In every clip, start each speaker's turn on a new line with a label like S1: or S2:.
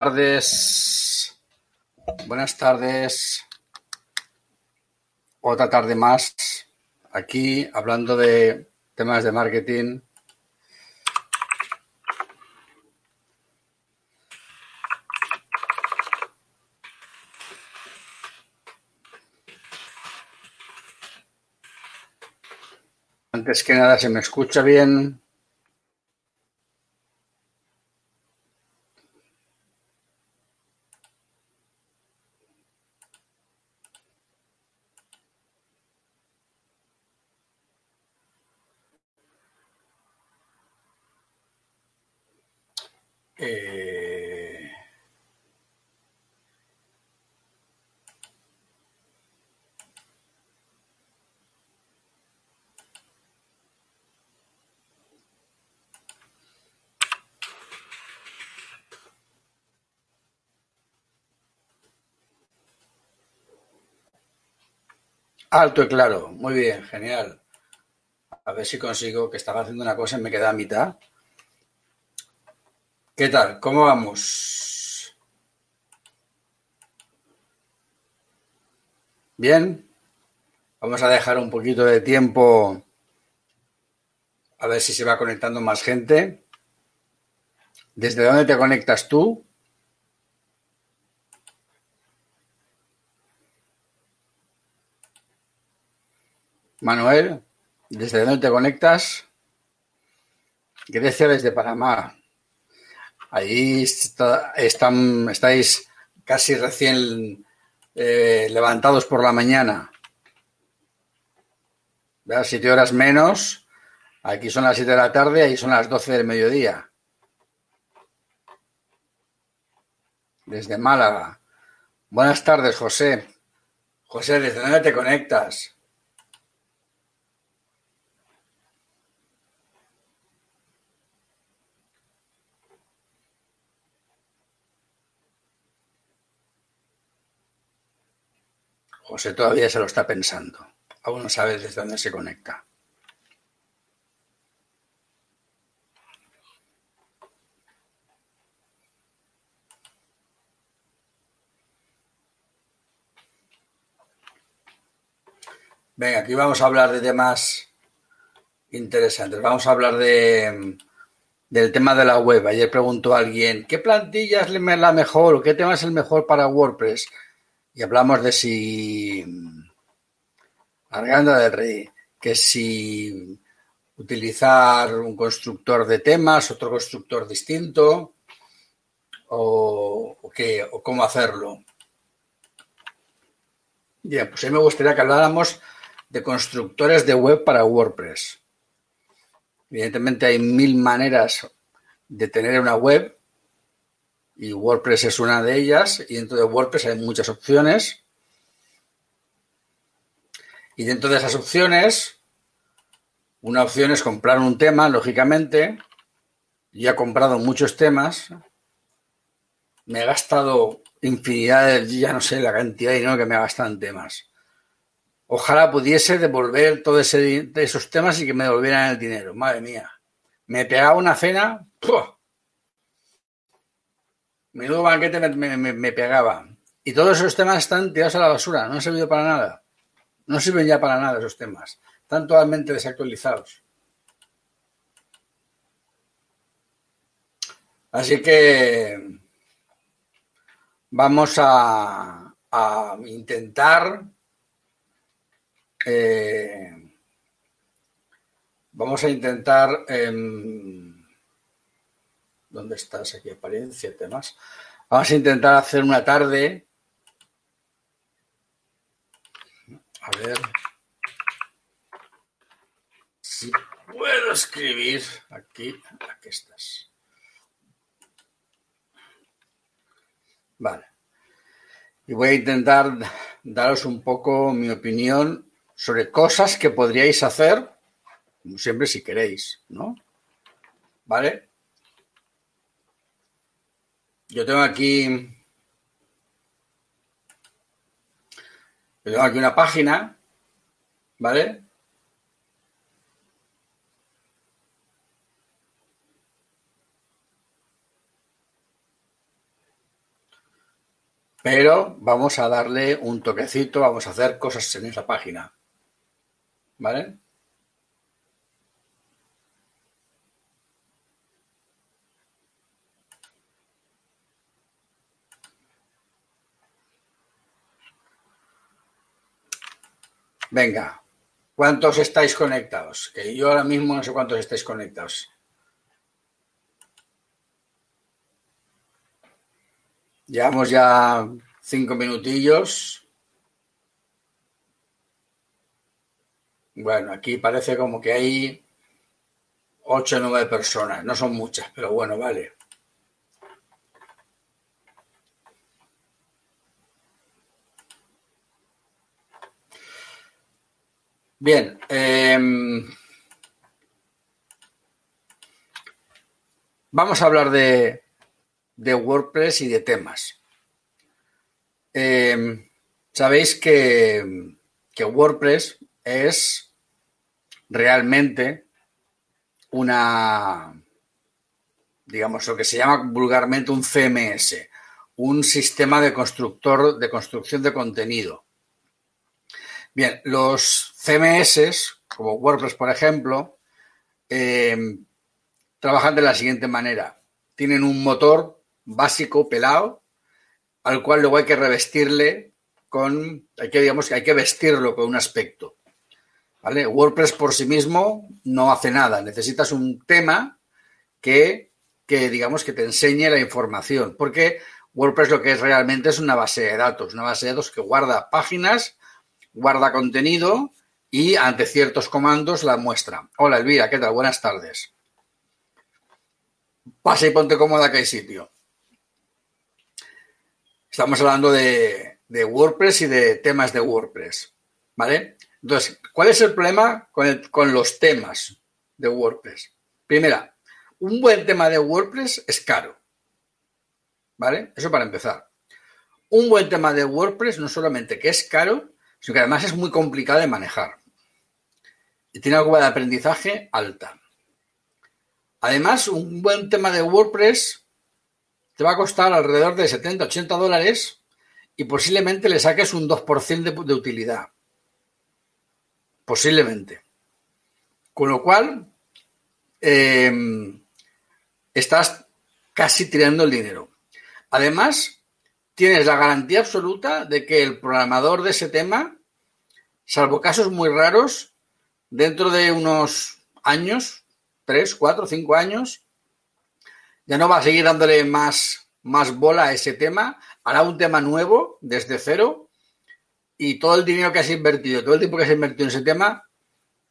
S1: tardes. Buenas tardes. Otra tarde más aquí hablando de temas de marketing. Antes que nada, ¿se me escucha bien? Alto y claro. Muy bien, genial. A ver si consigo que estaba haciendo una cosa y me queda a mitad. ¿Qué tal? ¿Cómo vamos? Bien. Vamos a dejar un poquito de tiempo a ver si se va conectando más gente. ¿Desde dónde te conectas tú? Manuel, ¿desde dónde te conectas? Grecia desde Panamá. Ahí está, están, estáis casi recién eh, levantados por la mañana. ¿Verdad? Siete horas menos. Aquí son las siete de la tarde, ahí son las doce del mediodía. Desde Málaga. Buenas tardes, José. José, ¿desde dónde te conectas? José todavía se lo está pensando. Aún no sabe desde dónde se conecta. Venga, aquí vamos a hablar de temas interesantes. Vamos a hablar de, del tema de la web. Ayer preguntó alguien, ¿qué plantilla es la mejor o qué tema es el mejor para WordPress? Y hablamos de si, Arganda del Rey, que si utilizar un constructor de temas, otro constructor distinto, o, qué, o cómo hacerlo. Bien, pues a mí me gustaría que habláramos de constructores de web para WordPress. Evidentemente hay mil maneras de tener una web y WordPress es una de ellas y dentro de WordPress hay muchas opciones y dentro de esas opciones una opción es comprar un tema, lógicamente. Yo he comprado muchos temas. Me he gastado infinidad de, ya no sé la cantidad de dinero que me he gastado en temas. Ojalá pudiese devolver todos esos temas y que me devolvieran el dinero. Madre mía. Me pegaba una cena. Menudo banquete me, me, pegaba. Y todos esos temas están tirados a la basura. No han servido para nada. No sirven ya para nada esos temas. Están totalmente desactualizados. Así que vamos a, a intentar eh, vamos a intentar eh, ¿dónde estás? aquí apariencia temas vamos a intentar hacer una tarde a ver si puedo escribir aquí aquí estás vale y voy a intentar daros un poco mi opinión sobre cosas que podríais hacer, como siempre si queréis, ¿no? ¿Vale? Yo tengo aquí, yo tengo aquí una página, ¿vale? pero vamos a darle un toquecito, vamos a hacer cosas en esa página. ¿Vale? Venga, ¿cuántos estáis conectados? Que yo ahora mismo no sé cuántos estáis conectados. Llevamos ya cinco minutillos. Bueno, aquí parece como que hay ocho o nueve personas. No son muchas, pero bueno, vale. Bien. Em, vamos a hablar de, de WordPress y de temas. Em, sabéis que, que, WordPress es realmente una, digamos, lo que se llama vulgarmente un CMS, un sistema de constructor de construcción de contenido. Bien, los CMS, como WordPress, por ejemplo, em, trabajan de la siguiente manera. Tienen un motor básico, pelado, al cual luego hay que revestirle con, hay que, digamos, hay que vestirlo con un aspecto. WordPress por sí mismo no hace nada. Necesitas un tema que, que, digamos, que te enseñe la información. Porque WordPress lo que es realmente es una base de datos, una base de datos que guarda páginas, guarda contenido y ante ciertos comandos la muestra. Hola Elvira, ¿qué tal? Buenas tardes. Pasa y ponte cómoda que hay sitio. Estamos hablando de, WordPress y de temas de WordPress, ¿vale? Entonces, ¿cuál es el problema con, con los temas de WordPress? Primera, un buen tema de WordPress es caro, ¿vale? Eso para empezar. Un buen tema de WordPress no solamente que es caro, sino que además es muy complicado de manejar. Tiene una curva de aprendizaje alta. Además, un buen tema de WordPress te va a costar alrededor de 70, 80 dólares y posiblemente le saques un 2% de, de utilidad. Posiblemente. Con lo cual, em, estás casi tirando el dinero. Además, tienes la garantía absoluta de que el programador de ese tema, salvo casos muy raros, dentro de unos años, tres, cuatro, cinco años, ya no va a seguir dándole más, más bola a ese tema, hará un tema nuevo desde cero y todo el dinero que has invertido, todo el tiempo que has invertido en ese tema,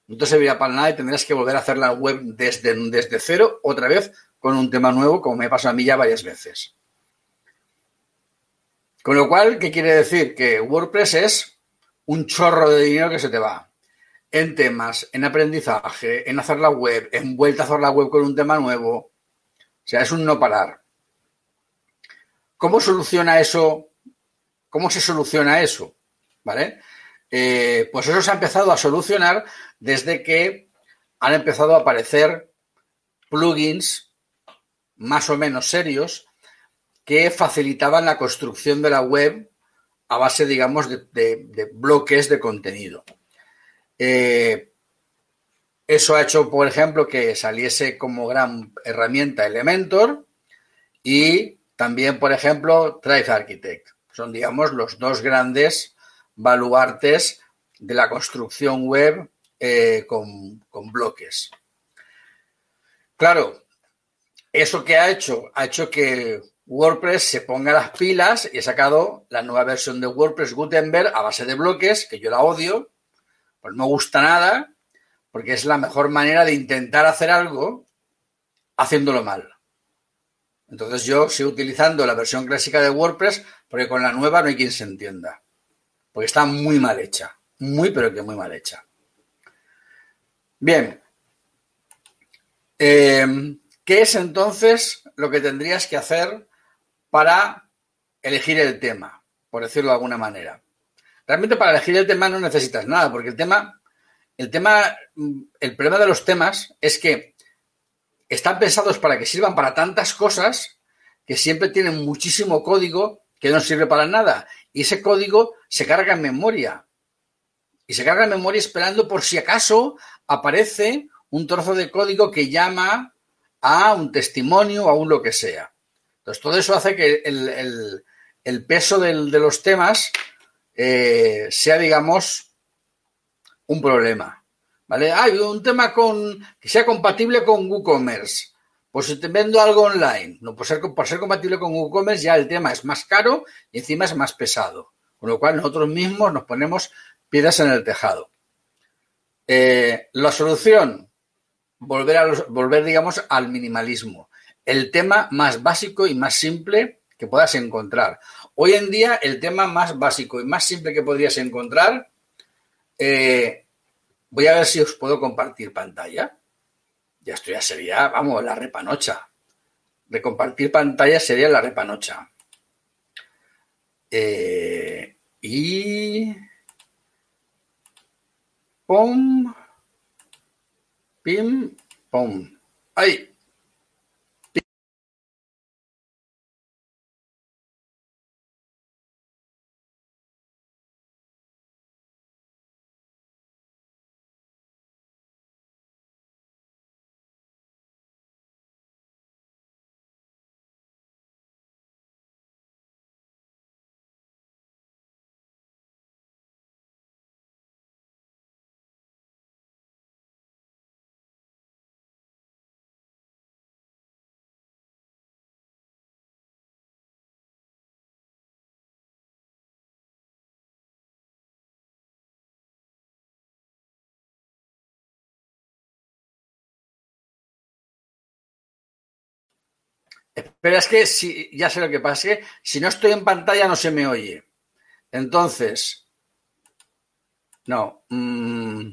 S1: no te servirá para nada y tendrás que volver a hacer la web desde, desde cero otra vez con un tema nuevo, como me pasa a mí ya varias veces. Con lo cual, ¿qué quiere decir? Que WordPress es un chorro de dinero que se te va en temas, en aprendizaje, en hacer la web, en vuelta a hacer la web con un tema nuevo, o sea, es un no parar. ¿Cómo soluciona eso? ¿Cómo se soluciona eso? ¿Vale? Eh, pues eso se ha empezado a solucionar desde que han empezado a aparecer plugins más o menos serios que facilitaban la construcción de la web a base, digamos, de, bloques de contenido. Eh, eso ha hecho, por ejemplo, que saliese como gran herramienta Elementor y también, por ejemplo, Thrive Architect. Son, digamos, los dos grandes baluartes de la construcción web eh, con, con bloques. Claro, eso que ha hecho, ha hecho que WordPress se ponga las pilas y ha sacado la nueva versión de WordPress Gutenberg a base de bloques, que yo la odio, pues no gusta nada, porque es la mejor manera de intentar hacer algo haciéndolo mal. Entonces yo sigo utilizando la versión clásica de WordPress porque con la nueva no hay quien se entienda. Porque está muy mal hecha. Muy, pero que muy mal hecha. Bien. Em, ¿Qué es entonces lo que tendrías que hacer para elegir el tema? Por decirlo de alguna manera. Realmente para elegir el tema no necesitas nada, porque el tema el tema, el problema de los temas es que están pensados para que sirvan para tantas cosas que siempre tienen muchísimo código que no sirve para nada. Y ese código se carga en memoria. Y se carga en memoria esperando por si acaso aparece un trozo de código que llama a un testimonio o a un lo que sea. Entonces, todo eso hace que el, peso de los temas eh, sea, digamos, un problema. ¿Vale? Hay un tema con, que sea compatible con WooCommerce. Pues si te vendo algo online, no por ser, compatible con WooCommerce ya el tema es más caro y encima es más pesado. Con lo cual nosotros mismos nos ponemos piedras en el tejado. Eh, la solución, volver, a volver, digamos, al minimalismo. El tema más básico y más simple que puedas encontrar. Hoy en día, el tema más básico y más simple que podrías encontrar, eh, voy a ver si os puedo compartir pantalla. Ya esto ya sería, vamos, la repanocha. De compartir pantalla sería la repanocha. Eh, y... Pum. Pim. Pum. ¡Ay! Pero es que si, ya sé lo que que si no estoy en pantalla no se me oye. Entonces, no. Mm,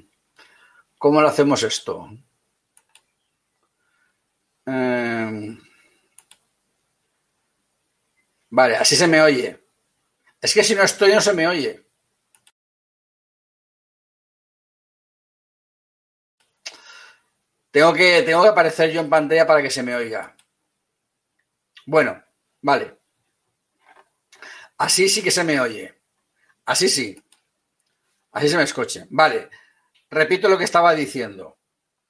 S1: ¿Cómo lo hacemos esto? Em, vale, así se me oye. Es que si no estoy no se me oye. Tengo que, tengo que aparecer yo en pantalla para que se me oiga. Bueno, vale. Así sí que se me oye. Así sí. Así se me escuche. Vale. Repito lo que estaba diciendo.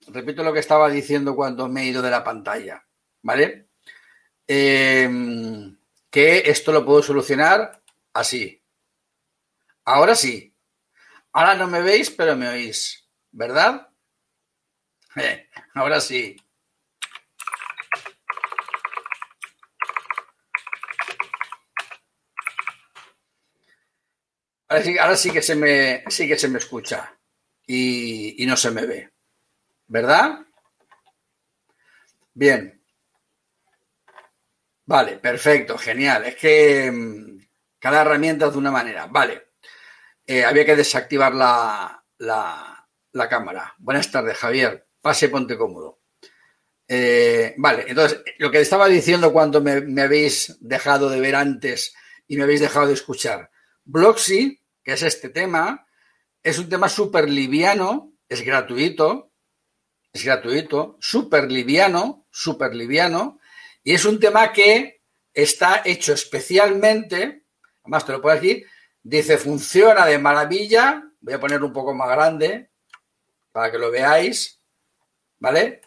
S1: Repito lo que estaba diciendo cuando me he ido de la pantalla. ¿Vale? Em, que esto lo puedo solucionar así. Ahora sí. Ahora no me veis, pero me oís. ¿Verdad? ahora sí. Ahora sí, que se me, sí que se me escucha y, no se me ve. ¿Verdad? Bien. Vale, perfecto, genial. Es que mm, cada herramienta es de una manera. Vale. Eh, había que desactivar la, la, cámara. Buenas tardes, Javier. Pase, ponte cómodo. Eh, vale, entonces, lo que estaba diciendo cuando me, me habéis dejado de ver antes y me habéis dejado de escuchar. Bloxy, que es este tema, es un tema súper liviano, es gratuito, es gratuito, súper liviano, súper liviano, y es un tema que está hecho especialmente, además te lo puedo decir, dice funciona de maravilla, voy a poner un poco más grande para que lo veáis, ¿vale?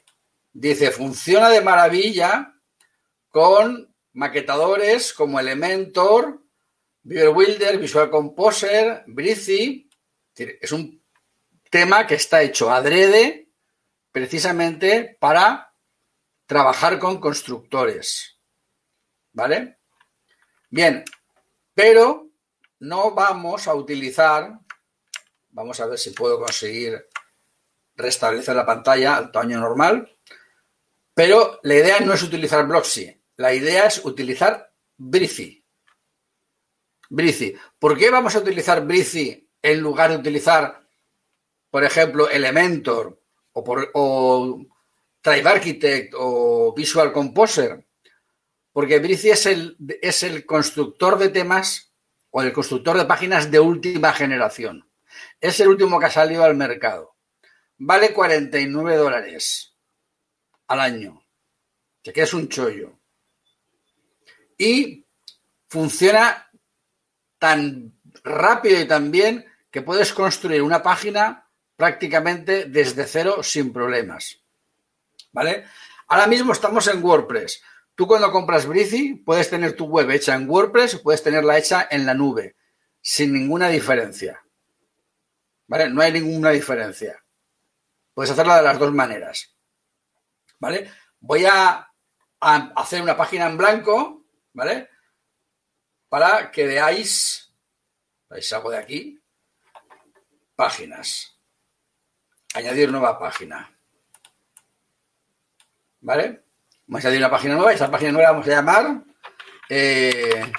S1: Dice funciona de maravilla con maquetadores como Elementor, Beaver Wilder, Visual Composer, Breezy. Es un tema que está hecho adrede precisamente para trabajar con constructores. ¿Vale? Bien, pero no vamos a utilizar, vamos a ver si puedo conseguir restablecer la pantalla al tamaño normal, pero la idea no es utilizar Bloxy, la idea es utilizar Breezy. Brizy. ¿Por qué vamos a utilizar Brizy en lugar de utilizar, por ejemplo, Elementor o, por, o Tribe Architect o Visual Composer? Porque Brizy es el, es el constructor de temas o el constructor de páginas de última generación. Es el último que ha salido al mercado. Vale 49 dólares al año. Que es un chollo. Y funciona tan rápido y tan bien que puedes construir una página prácticamente desde cero sin problemas. ¿Vale? Ahora mismo estamos en WordPress. Tú cuando compras Brizy puedes tener tu web hecha en WordPress o puedes tenerla hecha en la nube, sin ninguna diferencia. ¿Vale? No hay ninguna diferencia. Puedes hacerla de las dos maneras. ¿Vale? Voy a, hacer una página en blanco, ¿vale? Para que veáis, veis algo de aquí, páginas. Añadir nueva página. ¿Vale? Vamos a añadir una página nueva. Esa página nueva vamos a llamar eh,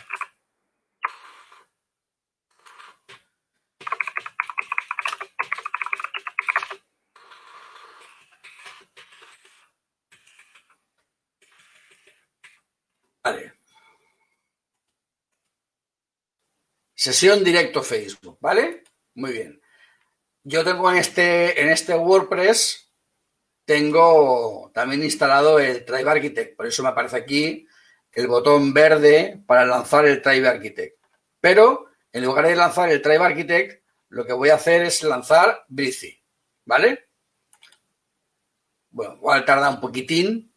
S1: Vale. Sesión directo Facebook, ¿vale? Muy bien. Yo tengo en este, en este WordPress, tengo también instalado el Tribe Architect. Por eso me aparece aquí el botón verde para lanzar el Tribe Architect. Pero en lugar de lanzar el Tribe Architect, lo que voy a hacer es lanzar Brizy, ¿vale? Bueno, igual tarda un poquitín,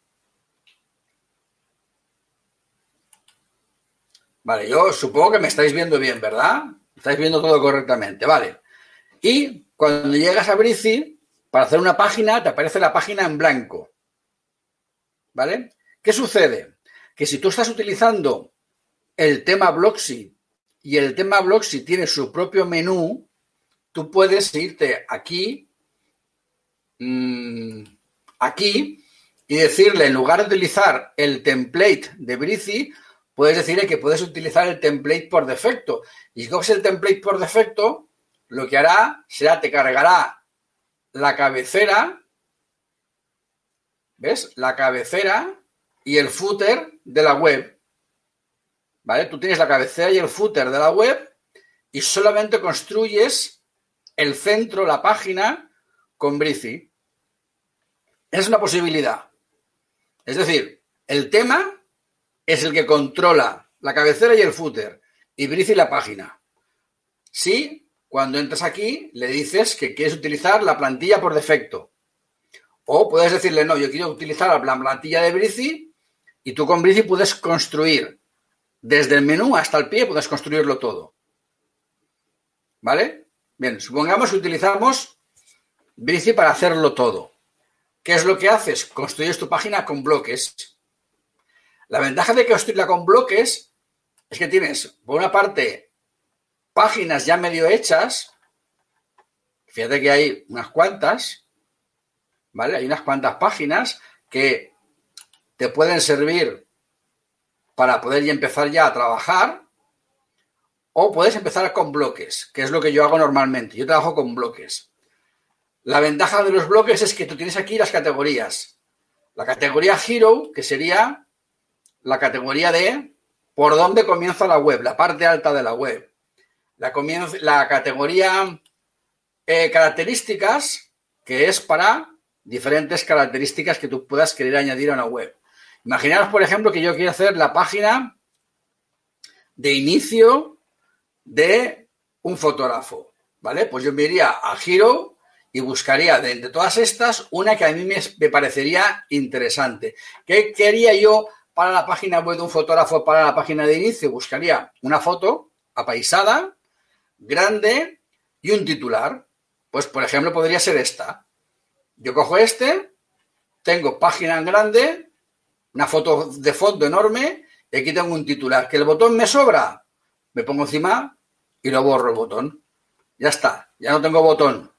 S1: Vale, yo supongo que me estáis viendo bien, ¿verdad? Estáis viendo todo correctamente, vale. Y cuando llegas a Brizy, para hacer una página, te aparece la página en blanco. ¿Vale? ¿Qué sucede? Que si tú estás utilizando el tema Blocksy y el tema Blocksy tiene su propio menú, tú puedes irte aquí, mmm, aquí, y decirle, en lugar de utilizar el template de Brizy, puedes decirle que puedes utilizar el template por defecto. Y si coges el template por defecto, lo que hará será te cargará la cabecera, ¿ves? La cabecera y el footer de la web. ¿Vale? Tú tienes la cabecera y el footer de la web y solamente construyes el centro, la página, con Brizy. Es una posibilidad. Es decir, el tema es el que controla la cabecera y el footer y Brizy la página. Si cuando entras aquí le dices que quieres utilizar la plantilla por defecto. O puedes decirle, no, yo quiero utilizar la plantilla de Brizy y tú con Brizy puedes construir desde el menú hasta el pie, puedes construirlo todo. ¿Vale? Bien, supongamos que utilizamos Brizy para hacerlo todo. ¿Qué es lo que haces? Construyes tu página con bloques la ventaja de construirla con bloques es que tienes, por una parte, páginas ya medio hechas. Fíjate que hay unas cuantas, ¿vale? Hay unas cuantas páginas que te pueden servir para poder ya empezar ya a trabajar. O puedes empezar con bloques, que es lo que yo hago normalmente. Yo trabajo con bloques. La ventaja de los bloques es que tú tienes aquí las categorías. La categoría Hero, que sería la categoría de por dónde comienza la web, la parte alta de la web. La, la categoría eh, características, que es para diferentes características que tú puedas querer añadir a una web. Imaginaros, por ejemplo, que yo quiero hacer la página de inicio de un fotógrafo, ¿vale? Pues yo me iría a Giro y buscaría de entre todas estas una que a mí me, me parecería interesante. ¿Qué quería yo para la página web de un fotógrafo para la página de inicio, buscaría una foto apaisada, grande y un titular. Pues, por ejemplo, podría ser esta. Yo cojo este, tengo página en grande, una foto de fondo enorme y aquí tengo un titular. ¿Que el botón me sobra? Me pongo encima y lo borro el botón. Ya está, ya no tengo botón.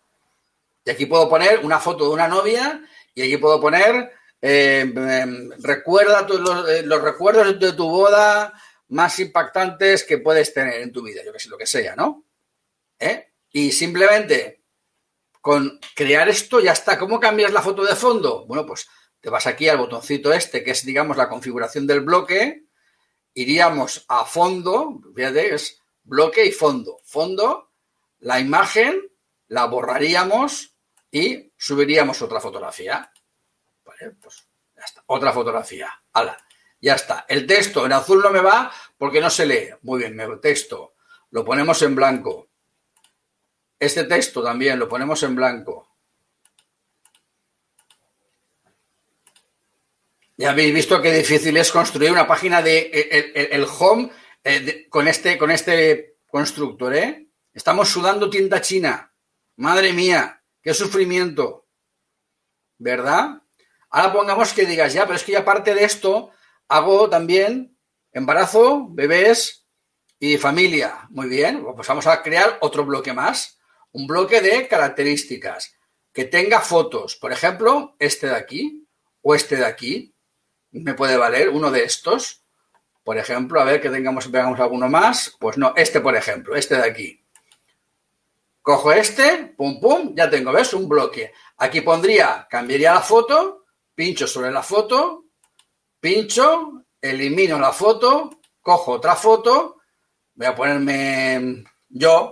S1: Y aquí puedo poner una foto de una novia y aquí puedo poner eh, em, recuerda eh, los, recuerdos de tu boda más impactantes que puedes tener en tu vida, yo que sé, lo que sea, ¿no? ¿Eh? Y simplemente con crear esto ya está. ¿Cómo cambias la foto de fondo? Bueno, pues te vas aquí al botoncito este, que es, digamos, la configuración del bloque. Iríamos a fondo, fíjate, es bloque y fondo. Fondo, la imagen, la borraríamos y subiríamos otra fotografía. Pues ya está. Otra fotografía. ¡Hala! Ya está. El texto en azul no me va porque no se lee. Muy bien, el texto lo ponemos en blanco. Este texto también lo ponemos en blanco. Ya habéis visto qué difícil es construir una página de el, home eh, con, este, con este constructor, ¿eh? Estamos sudando tinta china. Madre mía, qué sufrimiento. ¿Verdad? Ahora pongamos que digas, ya, pero es que ya aparte de esto, hago también embarazo, bebés y familia. Muy bien, pues vamos a crear otro bloque más. Un bloque de características que tenga fotos. Por ejemplo, este de aquí o este de aquí. Me puede valer uno de estos. Por ejemplo, a ver que tengamos, veamos alguno más. Pues no, este por ejemplo, este de aquí. Cojo este, pum, pum, ya tengo, ¿ves? Un bloque. Aquí pondría, cambiaría la foto, pincho sobre la foto, pincho, elimino la foto, cojo otra foto, voy a ponerme yo,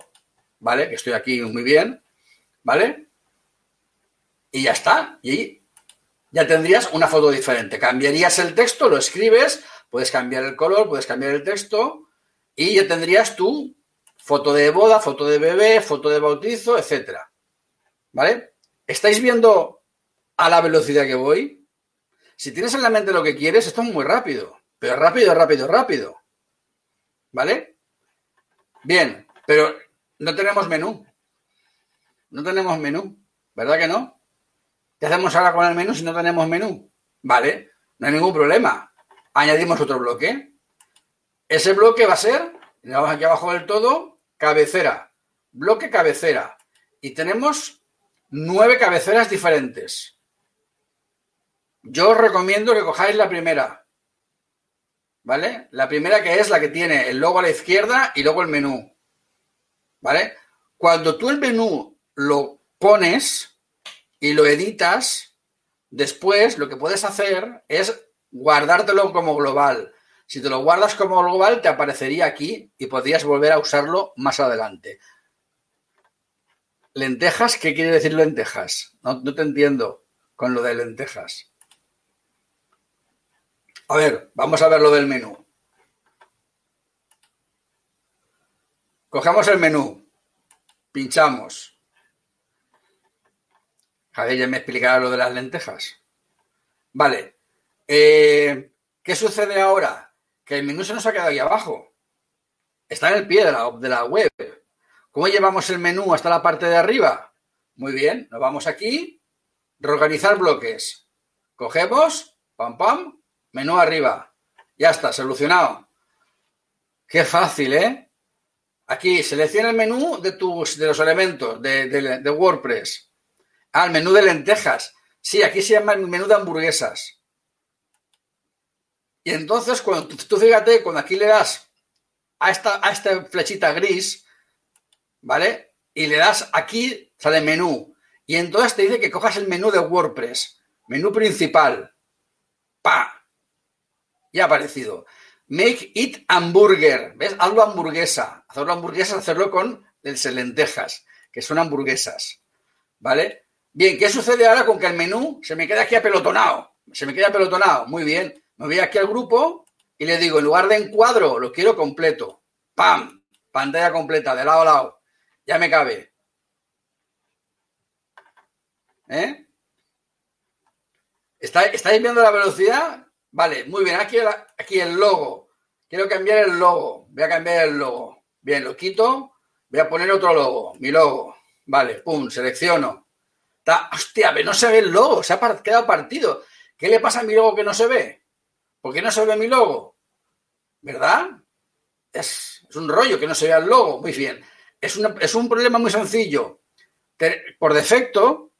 S1: ¿vale? Que estoy aquí muy bien, ¿vale? Y ya está. Y ya tendrías una foto diferente. Cambiarías el texto, lo escribes, puedes cambiar el color, puedes cambiar el texto y ya tendrías tú foto de boda, foto de bebé, foto de bautizo, etcétera. ¿Vale? ¿Estáis viendo a la velocidad que voy? Si tienes en la mente lo que quieres, esto es muy rápido, pero rápido, rápido, rápido. ¿Vale? Bien, pero no tenemos menú. No tenemos menú, ¿verdad que no? ¿Qué hacemos ahora con el menú si no tenemos menú? Vale, no hay ningún problema. Añadimos otro bloque. Ese bloque va a ser, vamos aquí abajo del todo, cabecera, bloque cabecera. Y tenemos nueve cabeceras diferentes. Yo os recomiendo que cojáis la primera. ¿Vale? La primera que es la que tiene el logo a la izquierda y luego el menú. ¿Vale? Cuando tú el menú lo pones y lo editas, después lo que puedes hacer es guardártelo como global. Si te lo guardas como global, te aparecería aquí y podrías volver a usarlo más adelante. ¿Lentejas? ¿Qué quiere decir lentejas? No, te entiendo con lo de lentejas. A ver, vamos a ver lo del menú. Cogemos el menú, pinchamos. Javier ya me explicará lo de las lentejas. Vale. Eh, ¿Qué sucede ahora? que el menú se nos ha quedado ahí abajo. Está en el pie de la, de la web. ¿Cómo llevamos el menú hasta la parte de arriba? Muy bien, nos vamos aquí, reorganizar bloques. Cogemos, pam, pam, menú arriba. Ya está, solucionado. Qué fácil, ¿eh? Aquí, selecciona el menú de, tus, de los elementos de, de WordPress. Ah, el menú de lentejas. Sí, aquí se llama el menú de hamburguesas. Y entonces, cuando tú, fíjate, cuando aquí le das a esta, a esta flechita gris, ¿vale? Y le das aquí, sale menú. Y entonces te dice que cojas el menú de WordPress. Menú principal. ¡Pa! Ya ha aparecido. Make it hamburger. ¿Ves? Hazlo hamburguesa. Hacerlo hamburguesa, hacerlo con lentejas, que son hamburguesas. ¿Vale? Bien, ¿qué sucede ahora con que el menú se me queda aquí apelotonado? Se me queda apelotonado. Muy bien. Me voy aquí al grupo y le digo, en lugar de encuadro, lo quiero completo. ¡Pam! Pantalla completa, de lado a lado. Ya me cabe. ¿Eh? ¿Estáis viendo la velocidad? Vale, muy bien. Aquí, el logo. Quiero cambiar el logo. Voy a cambiar el logo. Bien, lo quito. Voy a poner otro logo. Mi logo. Vale, pum, selecciono. hostia, no se ve el logo. Se ha quedado partido. ¿Qué le pasa a mi logo que no se ve? ¿Por qué no se ve mi logo? ¿Verdad? Es, un rollo que no se vea el logo. Muy bien. Es, es un problema muy sencillo. Por defecto,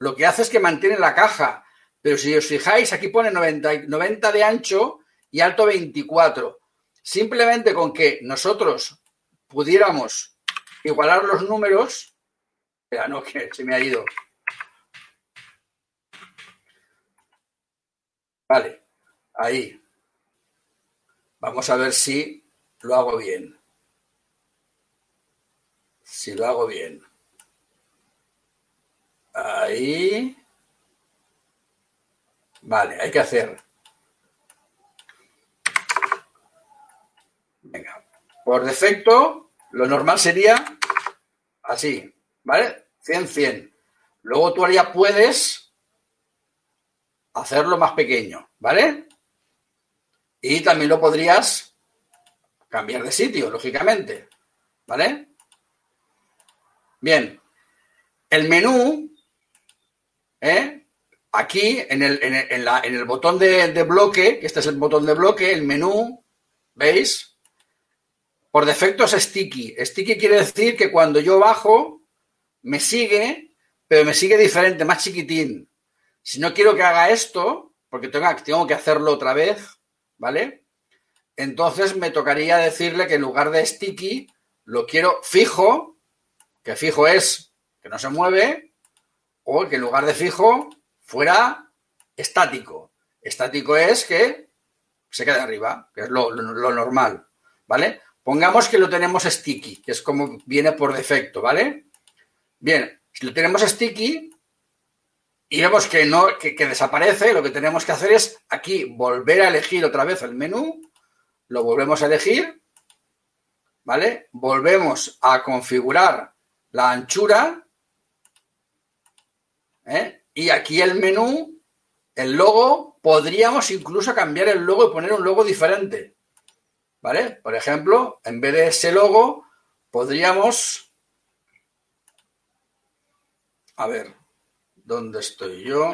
S1: lo que hace es que mantiene la caja. Pero si os fijáis, aquí pone 90, 90 de ancho y alto 24. Simplemente con que nosotros pudiéramos igualar los números. Ya no, que se me ha ido. Vale. Ahí. Vamos a ver si lo hago bien. Si lo hago bien. Ahí. Vale, hay que hacer. Por defecto, lo normal sería así, ¿vale? 100, 100. Luego tú ya puedes hacerlo más pequeño, ¿vale? Y también lo podrías cambiar de sitio, lógicamente, ¿vale? Bien, el menú, ¿eh? Aquí en el, botón de, de, bloque, que este es el botón de bloque, el menú, ¿veis? Por defecto es sticky. Sticky quiere decir que cuando yo bajo, me sigue, pero me sigue diferente, más chiquitín. Si no quiero que haga esto, porque tengo que hacerlo otra vez, ¿vale? Entonces me tocaría decirle que en lugar de sticky, lo quiero fijo, que fijo es que no se mueve, o que en lugar de fijo fuera estático. Estático es que se quede arriba, que es lo, lo normal, ¿vale? Pongamos que lo tenemos sticky, que es como viene por defecto, ¿vale? Bien, si lo tenemos sticky y vemos que no, que, desaparece, lo que tenemos que hacer es aquí volver a elegir otra vez el menú, lo volvemos a elegir, ¿vale? Volvemos a configurar la anchura, ¿eh? Y aquí el menú, el logo, podríamos incluso cambiar el logo y poner un logo diferente. ¿Vale? Por ejemplo, en vez de ese logo, podríamos... A ver, ¿dónde estoy yo?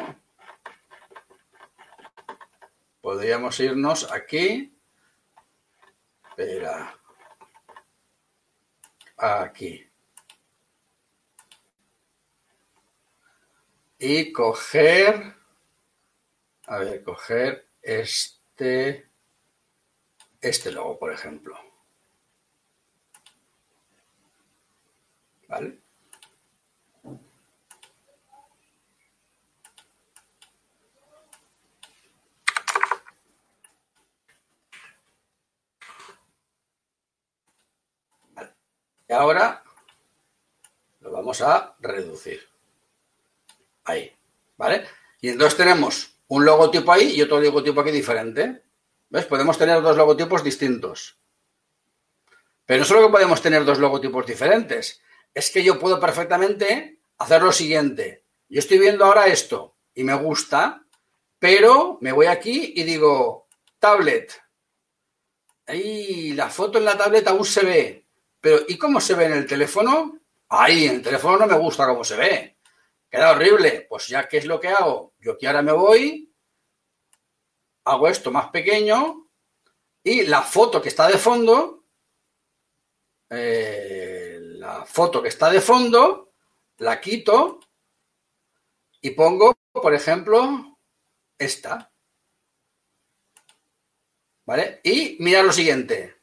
S1: Podríamos irnos aquí. Espera. Aquí. Y coger... A ver, coger este este logo, por ejemplo. ¿Vale? Y ahora lo vamos a reducir. Ahí. ¿Vale? Y entonces tenemos un logotipo ahí y otro logotipo aquí diferente. ¿Ves? Podemos tener dos logotipos distintos. Pero no solo que podemos tener dos logotipos diferentes, es que yo puedo perfectamente hacer lo siguiente. Yo estoy viendo ahora esto y me gusta, pero me voy aquí y digo, tablet. Ahí la foto en la tablet aún se ve. Pero ¿y cómo se ve en el teléfono? Ahí, en el teléfono no me gusta cómo se ve. Queda horrible. Pues ya, ¿qué es lo que hago? Yo aquí ahora me voy hago esto más pequeño y la foto que está de fondo, eh, la foto que está de fondo, la quito y pongo, por ejemplo, esta. ¿Vale? Y mira lo siguiente.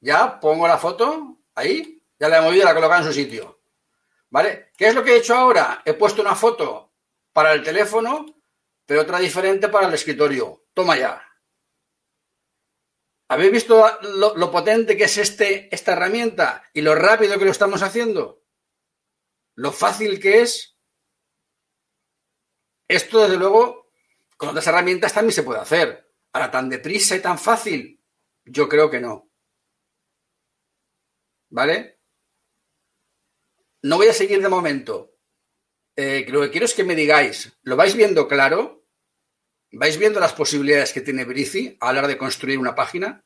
S1: Ya pongo la foto ahí, ya la he movido la he colocado en su sitio. ¿Vale? ¿Qué es lo que he hecho ahora? He puesto una foto para el teléfono pero otra diferente para el escritorio. Toma ya. ¿Habéis visto lo, potente que es este, esta herramienta y lo rápido que lo estamos haciendo? Lo fácil que es. Esto, desde luego, con otras herramientas también se puede hacer. Ahora, tan deprisa y tan fácil, yo creo que no. ¿Vale? No voy a seguir de momento. Eh, lo que quiero es que me digáis, ¿lo vais viendo claro? ¿Vais viendo las posibilidades que tiene Brici a la hora de construir una página?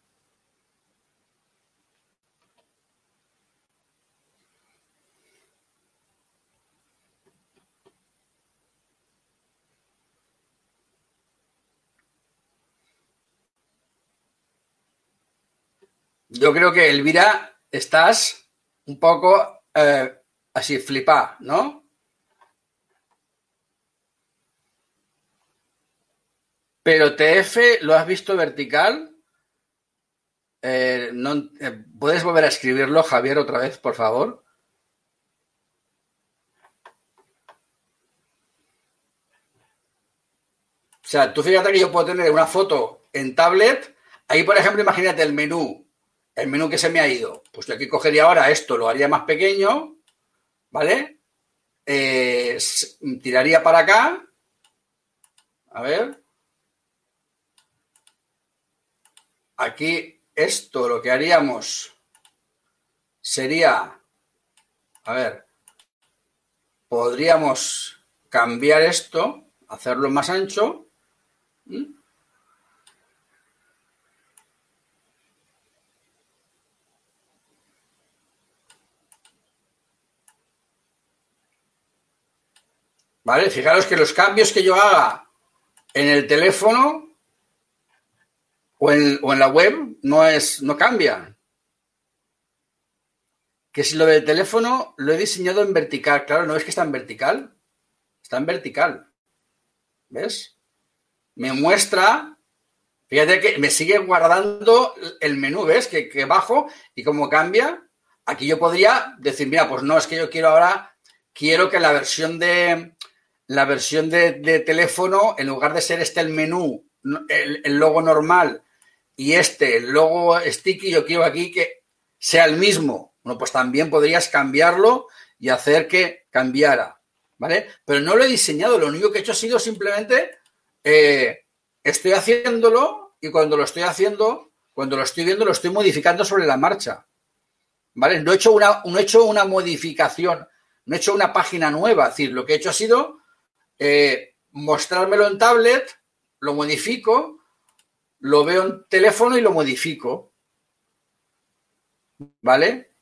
S1: Yo creo que Elvira estás un poco eh, así flipa, ¿no? Pero TF, ¿lo has visto vertical? Eh, eh, ¿Puedes volver a escribirlo, Javier, otra vez, por favor? O sea, tú fíjate que yo puedo tener una foto en tablet. Ahí, por ejemplo, imagínate el menú. El menú que se me ha ido. Pues yo aquí cogería ahora esto, lo haría más pequeño, ¿vale? Eh, tiraría para acá. A ver. Aquí esto lo que haríamos sería, a ver, podríamos cambiar esto, hacerlo más ancho. ¿Vale? Fijaros que los cambios que yo haga en el teléfono o en, la web no, es, no cambia. Que si lo del teléfono lo he diseñado en vertical, claro, ¿no ves que está en vertical? Está en vertical. ¿Ves? Me muestra, fíjate que me sigue guardando el menú, ¿ves? Que, que bajo y como cambia. Aquí yo podría decir, mira, pues no, es que yo quiero ahora, quiero que la versión de, la versión de, teléfono, en lugar de ser este el menú, el, logo normal y este, el logo sticky, yo quiero aquí que sea el mismo. Bueno, pues también podrías cambiarlo y hacer que cambiara, ¿vale? Pero no lo he diseñado, lo único que he hecho ha sido simplemente, eh, estoy haciéndolo y cuando lo estoy haciendo, cuando lo estoy viendo, lo estoy modificando sobre la marcha, ¿vale? No he hecho una, no he hecho una modificación, no he hecho una página nueva, es decir, lo que he hecho ha sido eh, mostrármelo en tablet, lo modifico, lo veo en teléfono y lo modifico. ¿Vale?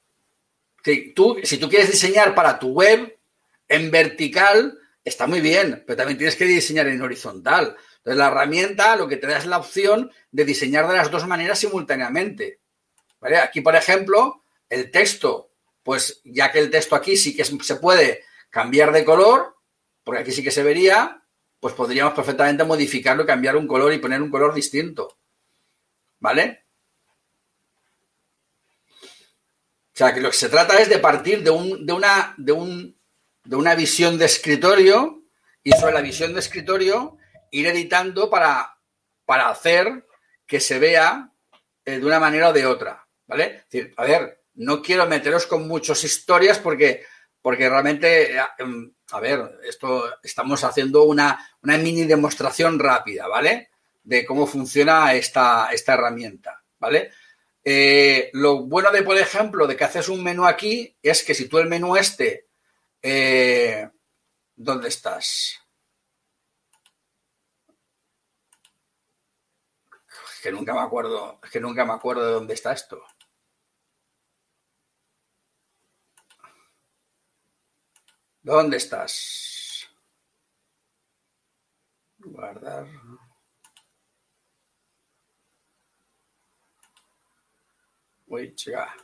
S1: Si tú, si tú quieres diseñar para tu web en vertical, está muy bien, pero también tienes que diseñar en horizontal. Entonces, la herramienta lo que te da es la opción de diseñar de las dos maneras simultáneamente. ¿Vale? Aquí, por ejemplo, el texto, pues ya que el texto aquí sí que se puede cambiar de color, porque aquí sí que se vería, pues podríamos perfectamente modificarlo, cambiar un color y poner un color distinto. ¿Vale? O sea, que lo que se trata es de partir de, un, de, una, de, un, de una visión de escritorio y sobre la visión de escritorio ir editando para, para hacer que se vea eh, de una manera o de otra. ¿Vale? Es decir, a ver, no quiero meteros con muchas historias porque, porque realmente eh, em, a ver, esto estamos haciendo una, mini demostración rápida, ¿vale? De cómo funciona esta, esta herramienta, ¿vale? Eh, lo bueno de, por ejemplo, de que haces un menú aquí es que si tú el menú este, eh, ¿dónde estás? Es que nunca me acuerdo, es que nunca me acuerdo de dónde está esto. ¿Dónde estás? Guardar. Uy, chica.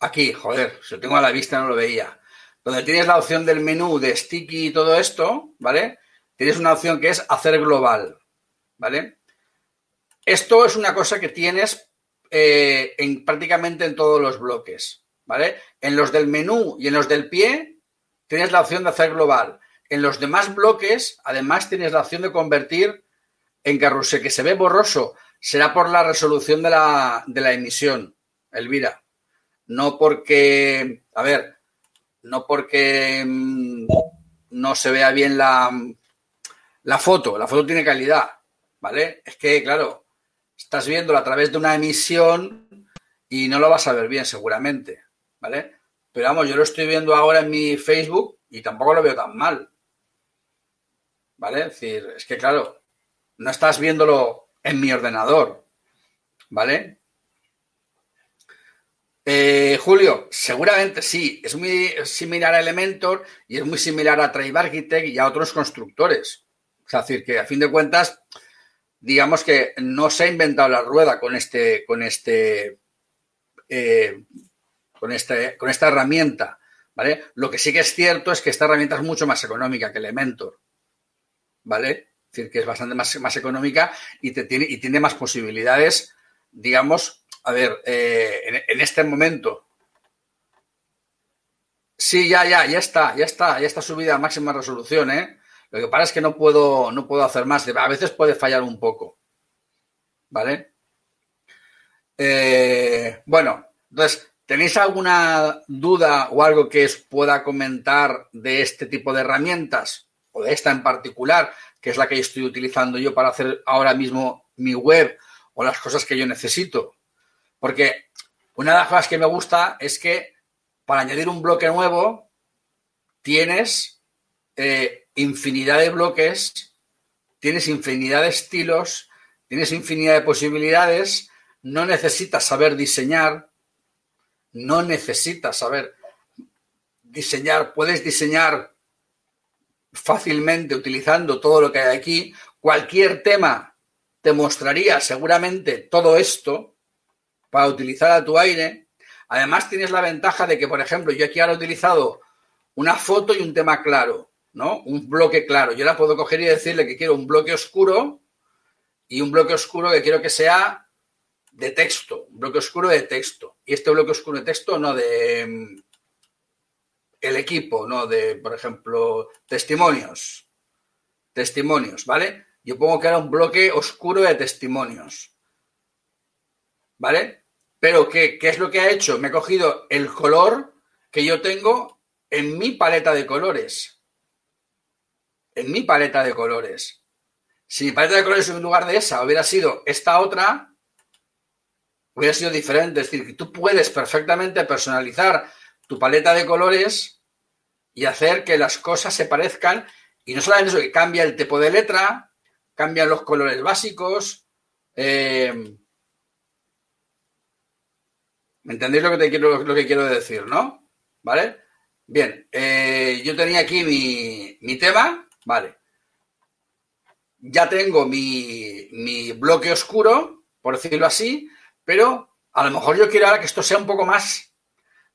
S1: Aquí, joder, si lo tengo a la vista no lo veía. Donde tienes la opción del menú de sticky y todo esto, ¿vale? Tienes una opción que es hacer global, ¿vale? Esto es una cosa que tienes eh, en, prácticamente en todos los bloques. ¿Vale? En los del menú y en los del pie tienes la opción de hacer global. En los demás bloques, además, tienes la opción de convertir en carrusel, que se ve borroso. Será por la resolución de la, de la emisión, Elvira. No porque, a ver, no porque mm, no se vea bien la, la foto. La foto tiene calidad, ¿vale? Es que, claro, estás viéndolo a través de una emisión y no lo vas a ver bien seguramente. ¿Vale? Pero vamos, yo lo estoy viendo ahora en mi Facebook y tampoco lo veo tan mal. ¿Vale? Es decir, es que claro, no estás viéndolo en mi ordenador. ¿Vale? Eh, Julio, seguramente sí, es muy similar a Elementor y es muy similar a Tribe Architect y a otros constructores. Es decir, que a fin de cuentas, digamos que no se ha inventado la rueda con este, con este eh, con, este, con esta herramienta. ¿Vale? Lo que sí que es cierto es que esta herramienta es mucho más económica que Elementor. ¿Vale? Es decir, que es bastante más, más económica y, te tiene, y tiene más posibilidades, digamos, a ver, eh, en, este momento. Sí, ya, ya, ya está, ya está, ya está subida a máxima resolución, ¿eh? Lo que pasa es que no puedo, no puedo hacer más. A veces puede fallar un poco. ¿Vale? Eh, bueno, entonces, ¿Tenéis alguna duda o algo que os pueda comentar de este tipo de herramientas o de esta en particular, que es la que estoy utilizando yo para hacer ahora mismo mi web o las cosas que yo necesito. Porque una de las cosas que me gusta es que para añadir un bloque nuevo tienes eh, infinidad de bloques, tienes infinidad de estilos, tienes infinidad de posibilidades, no necesitas saber diseñar, no necesitas saber diseñar, puedes diseñar fácilmente utilizando todo lo que hay aquí. Cualquier tema te mostraría seguramente todo esto para utilizar a tu aire. Además tienes la ventaja de que, por ejemplo, yo aquí ahora he utilizado una foto y un tema claro, ¿no? Un bloque claro. Yo la puedo coger y decirle que quiero un bloque oscuro y un bloque oscuro que quiero que sea de texto, bloque oscuro de texto. Y este bloque oscuro de texto no de mm, el equipo, no de, por ejemplo, testimonios. Testimonios, ¿vale? Yo pongo que era un bloque oscuro de testimonios. ¿Vale? Pero ¿qué, ¿qué es lo que ha hecho? Me he cogido el color que yo tengo en mi paleta de colores. En mi paleta de colores. Si mi paleta de colores en lugar de esa hubiera sido esta otra, hubiera sido diferente. Es decir, que tú puedes perfectamente personalizar tu paleta de colores y hacer que las cosas se parezcan. Y no solamente eso, que cambia el tipo de letra, cambian los colores básicos. Eh, ¿Me entendéis lo que, te quiero, lo que quiero decir, no? ¿Vale? Bien, eh, yo tenía aquí mi, mi, tema, vale. Ya tengo mi, mi bloque oscuro, por decirlo así, pero a lo mejor yo quiero ahora que esto sea un poco más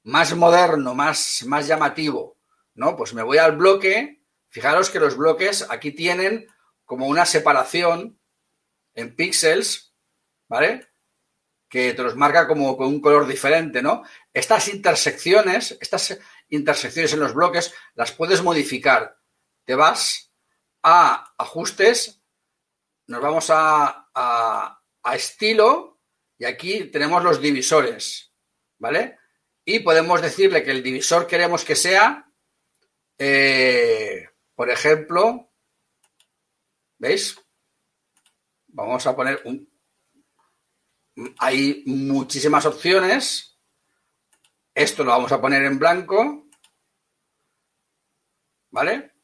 S1: más moderno, más, más llamativo, ¿no? Pues me voy al bloque. Fijaros que los bloques aquí tienen como una separación en píxeles, ¿vale? Que te los marca como con un color diferente, ¿no? Estas intersecciones, estas intersecciones en los bloques las puedes modificar. Te vas a ajustes, nos vamos a, a, a estilo y aquí tenemos los divisores, ¿vale? y podemos decirle que el divisor queremos que sea, eh, por ejemplo, ¿veis? Vamos a poner un... Hay muchísimas opciones. Esto lo vamos a poner en blanco. ¿Vale?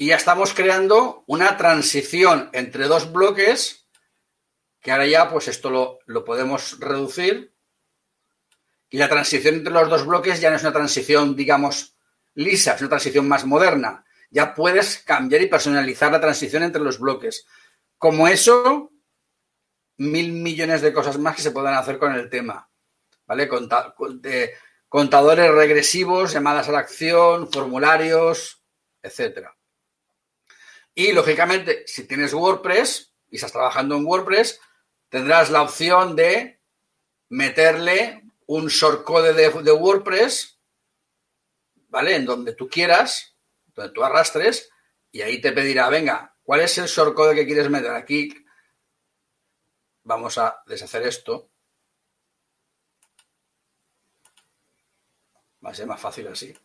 S1: Y ya estamos creando una transición entre dos bloques que ahora ya pues esto lo, podemos reducir y la transición entre los dos bloques ya no es una transición, digamos, lisa, es una transición más moderna. Ya puedes cambiar y personalizar la transición entre los bloques. Como eso, mil millones de cosas más que se pueden hacer con el tema. ¿Vale? contadores regresivos, llamadas a la acción, formularios, etcétera. Y lógicamente, si tienes WordPress y estás trabajando en WordPress, tendrás la opción de meterle un shortcode de, de WordPress, ¿vale? En donde tú quieras, donde tú arrastres, y ahí te pedirá, venga, ¿cuál es el shortcode que quieres meter? Aquí vamos a deshacer esto. Va a ser más fácil así.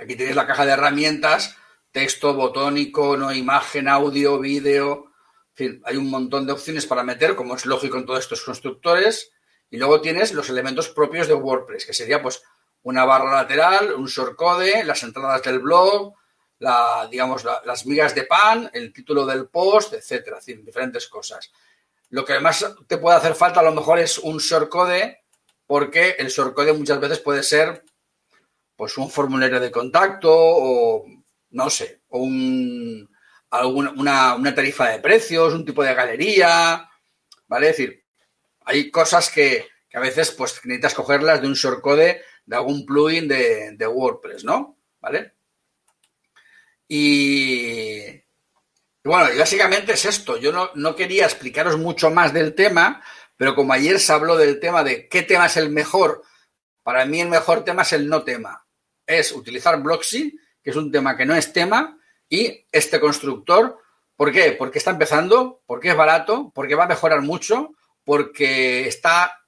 S1: Aquí tienes la caja de herramientas, texto, botón, icono, imagen, audio, vídeo, hay un montón de opciones para meter, como es lógico en todos estos constructores. Y luego tienes los elementos propios de WordPress, que sería pues una barra lateral, un shortcode, las entradas del blog, la, digamos, las migas de pan, el título del post, etcétera, diferentes cosas. Lo que además te puede hacer falta a lo mejor es un shortcode, porque el shortcode muchas veces puede ser pues un formulario de contacto o no sé, un, alguna, una, tarifa de precios, un tipo de galería, ¿vale? Es decir, hay cosas que, a veces pues necesitas cogerlas de un shortcode de algún plugin de, de WordPress, ¿no? ¿Vale? Y, bueno, y básicamente es esto. Yo no, no, quería explicaros mucho más del tema, pero como ayer se habló del tema de qué tema es el mejor, para mí el mejor tema es el no tema. Es utilizar Blocksy, que es un tema que no es tema, y este constructor, ¿por qué? Porque está empezando, porque es barato, porque va a mejorar mucho, porque está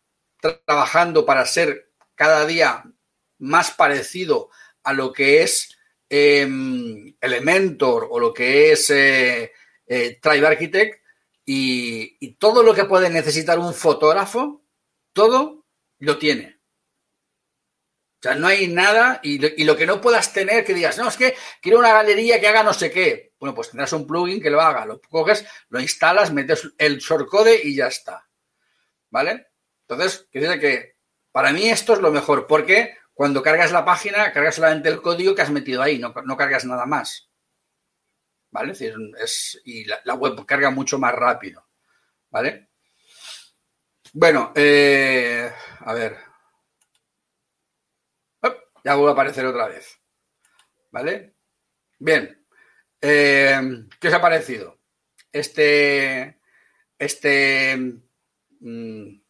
S1: trabajando para ser cada día más parecido a lo que es em, Elementor o lo que es eh, eh, Tribe Architect y, todo lo que puede necesitar un fotógrafo, todo lo tiene. O sea, no hay nada y lo, que no puedas tener que digas, no, es que quiero una galería que haga no sé qué. Bueno, pues tendrás un plugin que lo haga, lo coges, lo instalas, metes el shortcode y ya está. ¿Vale? Entonces, quiere que para mí esto es lo mejor, porque cuando cargas la página, cargas solamente el código que has metido ahí, no, cargas nada más. ¿Vale? Es es, y la, web carga mucho más rápido. ¿Vale? Bueno, eh, a ver. Ya vuelve a aparecer otra vez. ¿Vale? Bien. Eh, ¿Qué os ha parecido? Este. Este. Mm,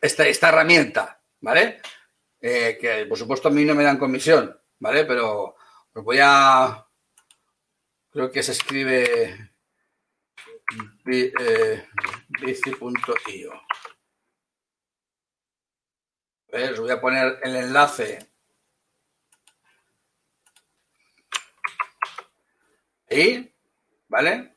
S1: esta, herramienta, ¿vale? Eh, que por supuesto a mí no me dan comisión, ¿vale? Pero os voy a. Creo que se escribe eh, bici.io. os voy a poner el enlace ahí, ¿vale?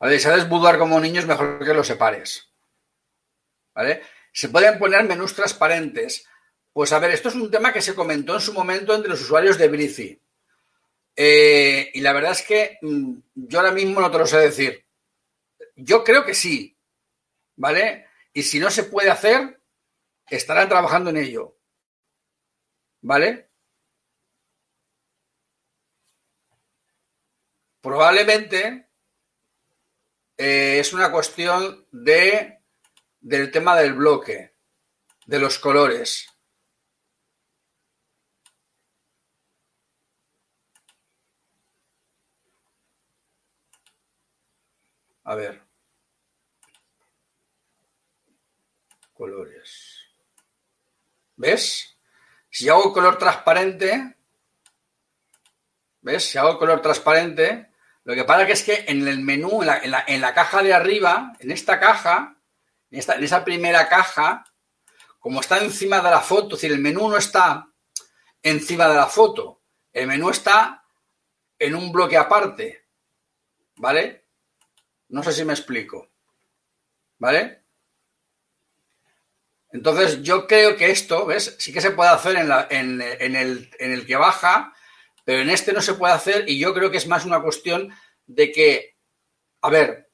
S1: A ver, sabes budar como niños, mejor que los separes. ¿Vale? Se pueden poner menús transparentes. Pues a ver, esto es un tema que se comentó en su momento entre los usuarios de Brizi. Eh, y la verdad es que mm, yo ahora mismo no te lo sé decir. Yo creo que sí. ¿Vale? Y si no se puede hacer, estarán trabajando en ello. ¿Vale? Probablemente eh, es una cuestión de, del tema del bloque, de los colores. A ver. Colores. ¿Ves? Si hago color transparente, ¿ves? Si hago color transparente, lo que pasa es que en el menú, en la, caja de arriba, en esta caja, en, esta, en esa primera caja, como está encima de la foto, es decir, el menú no está encima de la foto, el menú está en un bloque aparte, ¿vale? No sé si me explico, ¿vale? Entonces yo creo que esto, ¿ves? Sí que se puede hacer en, el que baja, pero en este no se puede hacer y yo creo que es más una cuestión de que, a ver,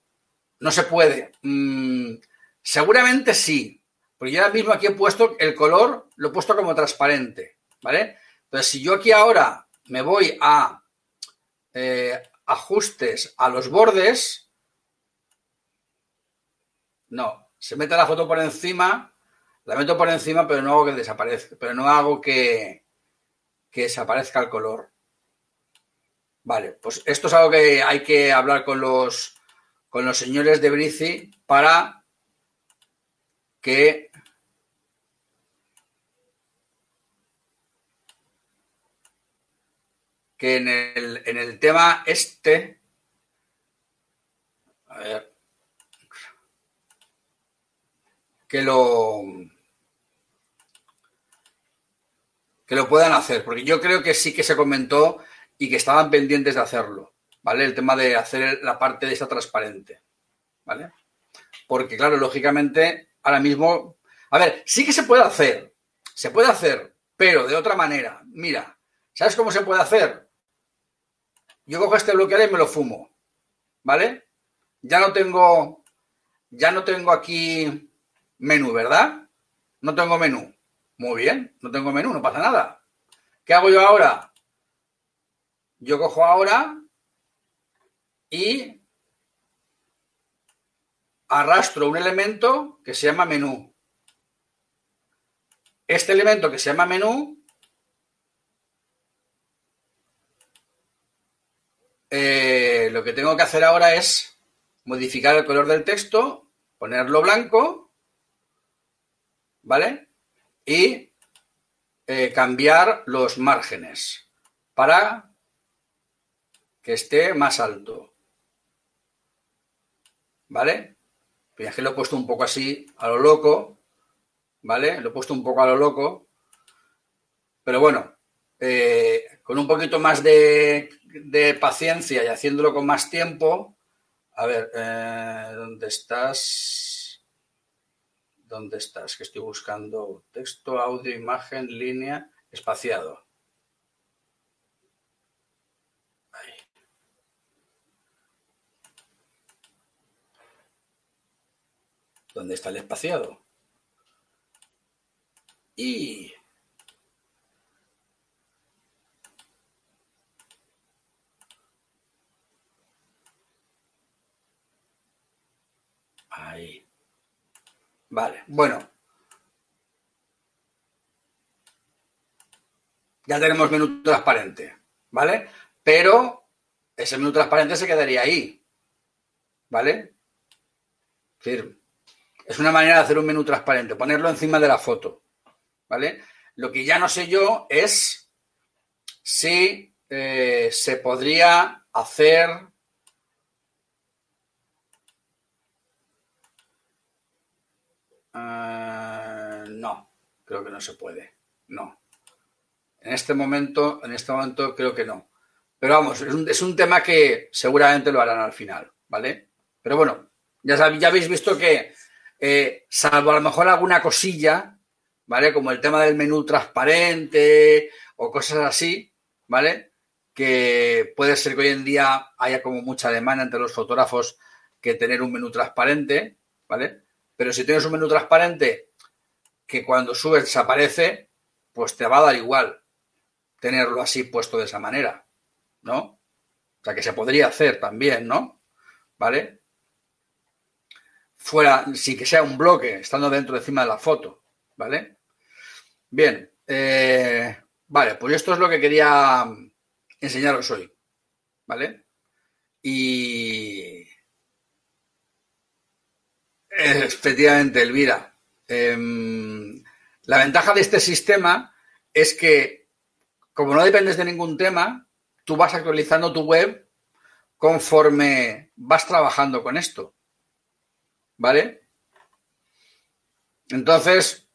S1: no se puede. Mm, seguramente sí, porque yo ahora mismo aquí he puesto el color, lo he puesto como transparente, ¿vale? Entonces, si yo aquí ahora me voy a eh, ajustes a los bordes, no, se mete la foto por encima, la meto por encima, pero no hago que desaparezca, pero no hago que, que desaparezca el color. Vale, pues esto es algo que hay que hablar con los, con los señores de Brici para que que en el, en el tema este, a ver, que lo que lo puedan hacer, porque yo creo que sí que se comentó y que estaban pendientes de hacerlo, ¿vale? El tema de hacer la parte de esta transparente, ¿vale? Porque, claro, lógicamente, ahora mismo, a ver, sí que se puede hacer, se puede hacer, pero de otra manera. Mira, ¿sabes cómo se puede hacer? Yo cojo este bloqueador y me lo fumo, ¿vale? Ya no tengo, ya no tengo aquí menú, ¿verdad? No tengo menú. Muy bien, no tengo menú, no pasa nada. ¿Qué hago yo ahora? Yo cojo ahora y arrastro un elemento que se llama menú. Este elemento que se llama menú eh, lo que tengo que hacer ahora es modificar el color del texto, ponerlo blanco, ¿vale? Y eh, cambiar los márgenes para que esté más alto. ¿vale? que lo he puesto un poco así, a lo loco, ¿vale? Lo he puesto un poco a lo loco. Pero bueno, eh, con un poquito más de, paciencia y haciéndolo con más tiempo. A ver, eh, ¿dónde estás? ¿Dónde estás? Que estoy buscando texto, audio, imagen, línea, espaciado. ¿Dónde está el espaciado? Y Ahí. Vale, bueno. Ya tenemos menú transparente, ¿vale? Pero ese menú transparente se quedaría ahí, ¿vale? Es decir, es una manera de hacer un menú transparente, ponerlo encima de la foto, ¿vale? Lo que ya no sé yo es si eh, se podría hacer eh, no, creo que no se puede. No. En este momento, en este momento creo que no. Pero vamos, es un, es un tema que seguramente lo harán al final, ¿vale? Pero bueno, ya, ya habéis visto que eh, salvo a lo mejor alguna cosilla, ¿vale? Como el tema del menú transparente o cosas así, ¿vale? Que puede ser que hoy en día haya como mucha demanda entre los fotógrafos que tener un menú transparente, ¿vale? Pero si tienes un menú transparente que cuando subes desaparece, pues te va a dar igual tenerlo así puesto de esa manera, ¿no? O sea, que se podría hacer también, ¿no? ¿Vale? fuera, sin que sea un bloque, estando dentro encima de la foto, ¿vale? Bien, eh, vale, pues esto es lo que quería enseñaros hoy, ¿vale? Y efectivamente, Elvira, em, la ventaja de este sistema es que, como no dependes de ningún tema, tú vas actualizando tu web conforme vas trabajando con esto. ¿Vale? Entonces,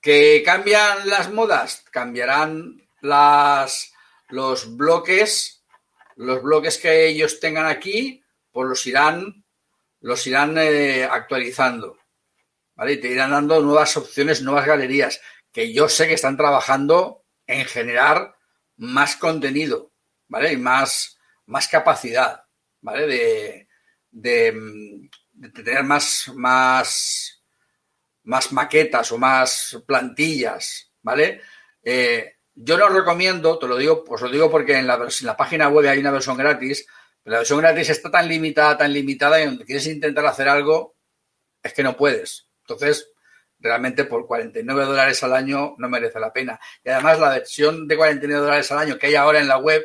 S1: ¿que cambian las modas? Cambiarán las, los bloques, los bloques que ellos tengan aquí, pues los irán, los irán eh, actualizando. ¿Vale? Y te irán dando nuevas opciones, nuevas galerías, que yo sé que están trabajando en generar más contenido, ¿vale? Y más, más capacidad, ¿vale? De, de, tener más, más, más maquetas o más plantillas, ¿vale? Eh, yo no recomiendo, te lo digo, os lo digo porque en la, página web hay una versión gratis, la versión gratis está tan limitada, tan limitada, y donde quieres intentar hacer algo, es que no puedes. Entonces, realmente por 49 dólares al año no merece la pena. Y además la versión de 49 dólares al año que hay ahora en la web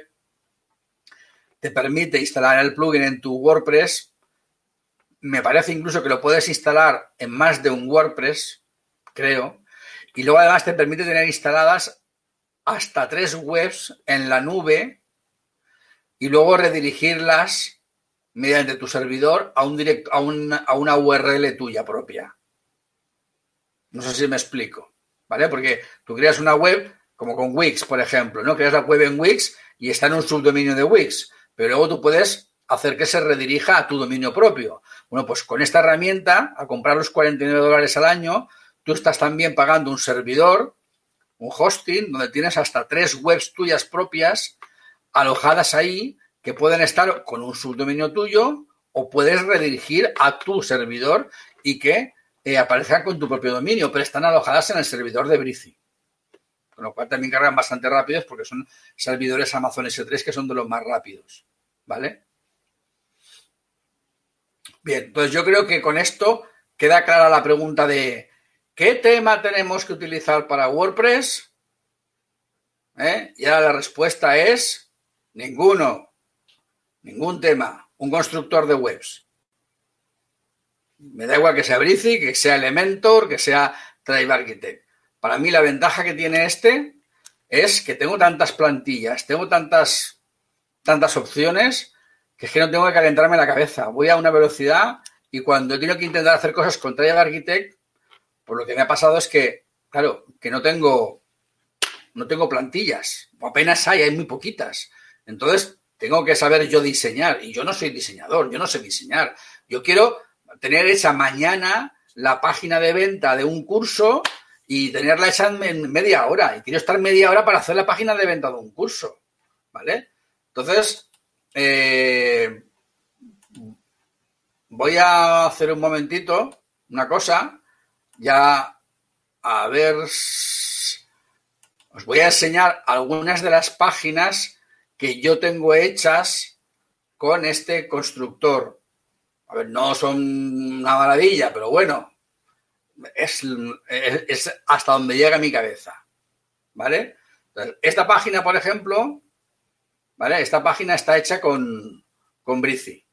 S1: te permite instalar el plugin en tu WordPress me parece incluso que lo puedes instalar en más de un WordPress, creo, y luego además te permite tener instaladas hasta tres webs en la nube y luego redirigirlas mediante tu servidor a, un directo, a, una, a una URL tuya propia. No sé si me explico, ¿vale? Porque tú creas una web como con Wix, por ejemplo, ¿no? Creas la web en Wix y está en un subdominio de Wix, pero luego tú puedes hacer que se redirija a tu dominio propio. Bueno, pues con esta herramienta, a comprar los 49 dólares al año, tú estás también pagando un servidor, un hosting, donde tienes hasta tres webs tuyas propias alojadas ahí que pueden estar con un subdominio tuyo o puedes redirigir a tu servidor y que eh, aparezcan con tu propio dominio, pero están alojadas en el servidor de Brici. Con lo cual también cargan bastante rápidos porque son servidores Amazon S3 que son de los más rápidos. ¿Vale? Bien, entonces yo creo que con esto queda clara la pregunta de ¿qué tema tenemos que utilizar para WordPress? ¿Eh? Y ahora la respuesta es ninguno, ningún tema, un constructor de webs. Me da igual que sea Brizy, que sea Elementor, que sea Drive Architect. Para mí la ventaja que tiene este es que tengo tantas plantillas, tengo tantas, tantas opciones que es que no tengo que calentarme la cabeza. Voy a una velocidad Y cuando he tenido que intentar hacer cosas con Trial Architect, pues lo que me ha pasado es que, claro, que no tengo, no tengo plantillas, apenas hay, hay muy poquitas. Entonces, tengo que saber yo diseñar. Y yo no soy diseñador, yo no sé diseñar. Yo quiero tener hecha mañana la página de venta de un curso y tenerla hecha en media hora. Y quiero estar media hora para hacer la página de venta de un curso. ¿Vale? Entonces, eh, voy a hacer un momentito una cosa. Ya, a ver, os voy a enseñar algunas de las páginas que yo tengo hechas con este constructor. A ver, no son una maravilla, pero bueno, es, hasta donde llega mi cabeza. ¿Vale? esta página, por ejemplo, ¿vale? Esta página está hecha con, con Brici.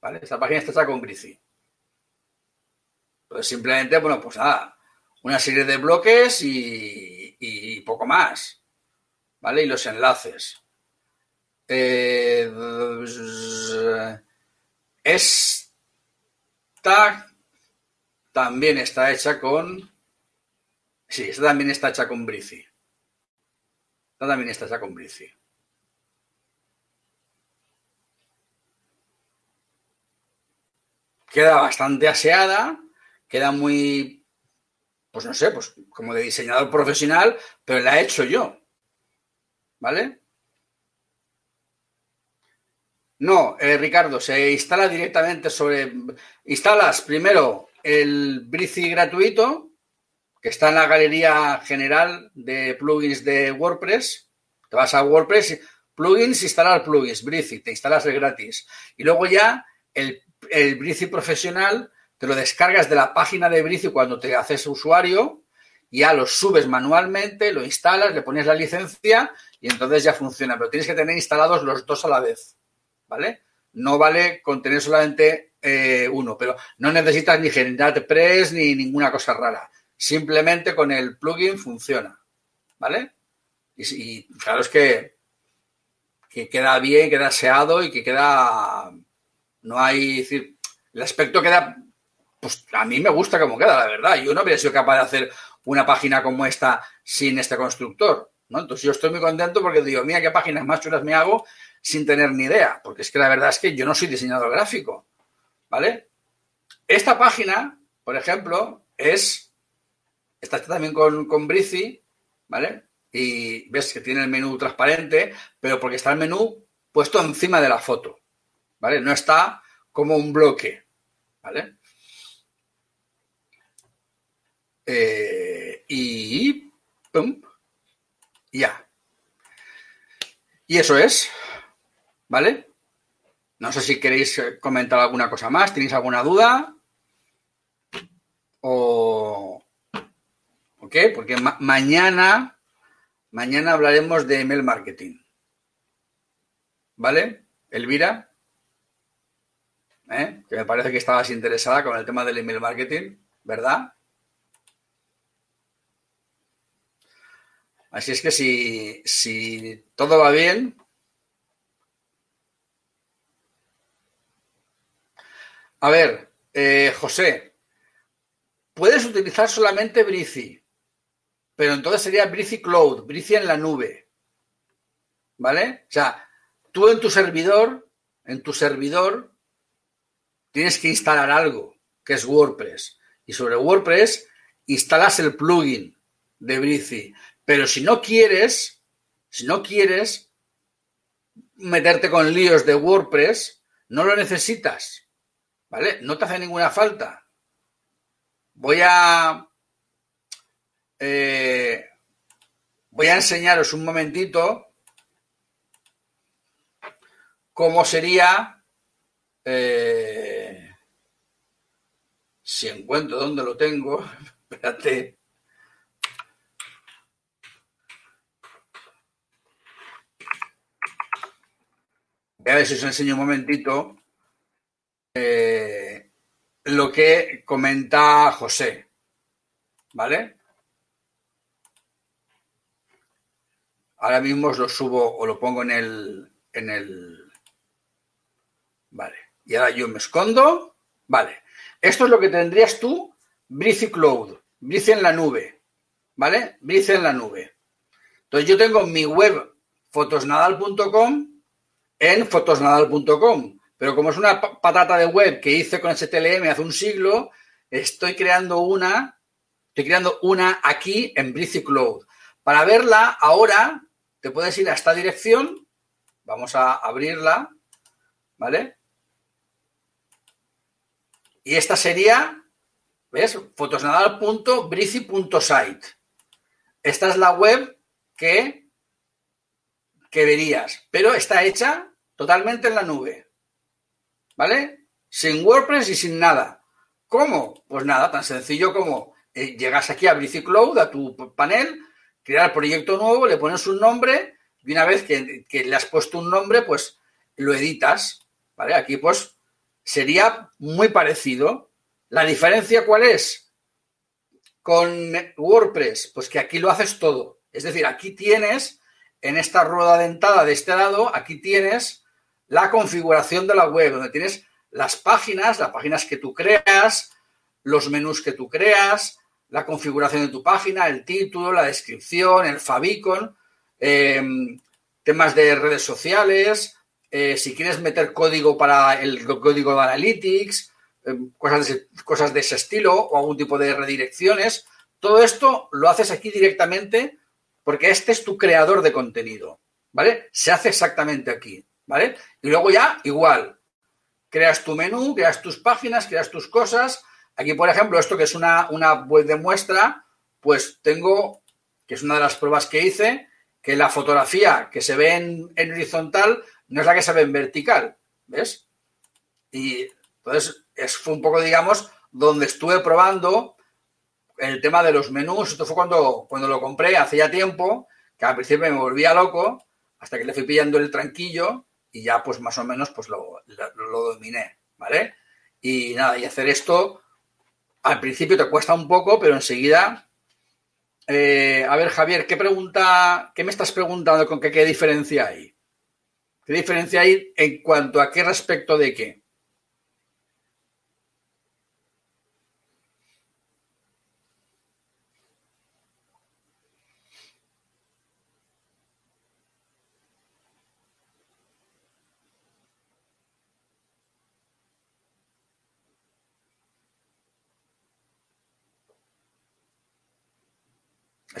S1: ¿Vale? Esta página está hecha con Brici. Pues simplemente, bueno, pues nada, una serie de bloques y, y poco más. ¿Vale? Y los enlaces. Eh, esta también está hecha con. Sí, esta también está hecha con Brici. Esta también está hecha con Brici. Queda bastante aseada, queda muy, pues no sé, pues como de diseñador profesional, pero la he hecho yo. ¿Vale? No, eh, Ricardo, se instala directamente sobre. Instalas primero el Brici gratuito, que está en la galería general de plugins de WordPress. Te vas a WordPress, plugins, instalar plugins, Brici, te instalas el gratis. Y luego ya el, el Brici profesional te lo descargas de la página de Brici cuando te haces usuario, ya lo subes manualmente, lo instalas, le pones la licencia y entonces ya funciona. Pero tienes que tener instalados los dos a la vez. ¿Vale? No vale con tener solamente eh, uno, pero no necesitas ni generar press ni ninguna cosa rara. Simplemente con el plugin funciona, ¿vale? Y, claro es que, que queda bien, queda aseado y que queda... No hay... Decir, el aspecto queda... Pues a mí me gusta como queda, la verdad. Yo no habría sido capaz de hacer una página como esta sin este constructor. ¿no? Entonces yo estoy muy contento porque digo, mira qué páginas más chulas me hago sin tener ni idea, porque es que la verdad es que yo no soy diseñador gráfico, ¿vale? Esta página, por ejemplo, es, está también con, con Brici, ¿vale? Y ves que tiene el menú transparente, pero porque está el menú puesto encima de la foto, ¿vale? No está como un bloque, ¿vale? Eh, y... ¡Pum! Ya. Y eso es. ¿Vale? No sé si queréis eh, comentar alguna cosa más, ¿tenéis alguna duda? O, ¿o qué? Porque mañana, mañana hablaremos de email marketing. ¿Vale? Elvira, ¿Eh? que me parece que estabas interesada con el tema del email marketing, ¿verdad? Así es que si, si todo va bien, A ver, eh, José, puedes utilizar solamente Brici, pero entonces sería Brici Cloud, Brici en la nube. ¿Vale? O sea, tú en tu servidor, en tu servidor, tienes que instalar algo, que es WordPress. Y sobre WordPress instalas el plugin de Brici. Pero si no quieres, si no quieres meterte con líos de WordPress, no lo necesitas. ¿Vale? No te hace ninguna falta. Voy a. Eh, voy a enseñaros un momentito cómo sería. Eh, si encuentro dónde lo tengo. Espérate. A ver si os enseño un momentito eh, lo que comenta José. ¿Vale? Ahora mismo lo subo o lo pongo en el, en el. Vale. Y ahora yo me escondo. Vale. Esto es lo que tendrías tú, Brizy Cloud, Brizy en la nube, ¿vale? Brizy en la nube. Entonces yo tengo mi web fotosnadal.com en fotosnadal.com, pero como es una patata de web que hice con STLM hace un siglo, estoy creando una, estoy creando una aquí en Brizy Cloud. Para verla ahora te puedes ir a esta dirección, vamos a abrirla, ¿vale? Y esta sería, ¿ves? fotosnadal.brizy.site. Esta es la web que, que verías, pero está hecha totalmente en la nube. ¿Vale? Sin WordPress y sin nada. ¿Cómo? Pues nada, tan sencillo como eh, llegas aquí a Brizy Cloud, a tu panel, crear proyecto nuevo, le pones un nombre y una vez que, que le has puesto un nombre, pues lo editas. ¿Vale? Aquí pues sería muy parecido. ¿La diferencia cuál es? Con WordPress, pues que aquí lo haces todo. Es decir, aquí tienes, en esta rueda dentada de este lado, aquí tienes la configuración de la web, donde tienes las páginas, las páginas que tú creas, los menús que tú creas, la configuración de tu página, el título, la descripción, el favicon, em, temas de redes sociales, eh, si quieres meter código para el código de Analytics, em, cosas, de, cosas de ese estilo o algún tipo de redirecciones, todo esto lo haces aquí directamente porque este es tu creador de contenido, ¿vale? Se hace exactamente aquí, ¿vale? Y luego ya, igual, creas tu menú, creas tus páginas, creas tus cosas. Aquí, por ejemplo, esto que es una, una web de muestra, pues tengo, que es una de las pruebas que hice, que la fotografía que se ve en, horizontal no es la que se ve en vertical, ¿ves? Y entonces es, fue un poco, digamos, donde estuve probando el tema de los menús. Esto fue cuando, cuando lo compré hace ya tiempo, que al principio me volvía loco, hasta que le fui pillando el tranquillo y ya pues más o menos pues lo, lo, dominé, ¿vale? Y nada, y hacer esto al principio te cuesta un poco, pero enseguida... Eh, a ver, Javier, ¿qué pregunta, qué me estás preguntando con qué, qué diferencia hay? ¿Qué diferencia hay en cuanto a qué respecto de qué?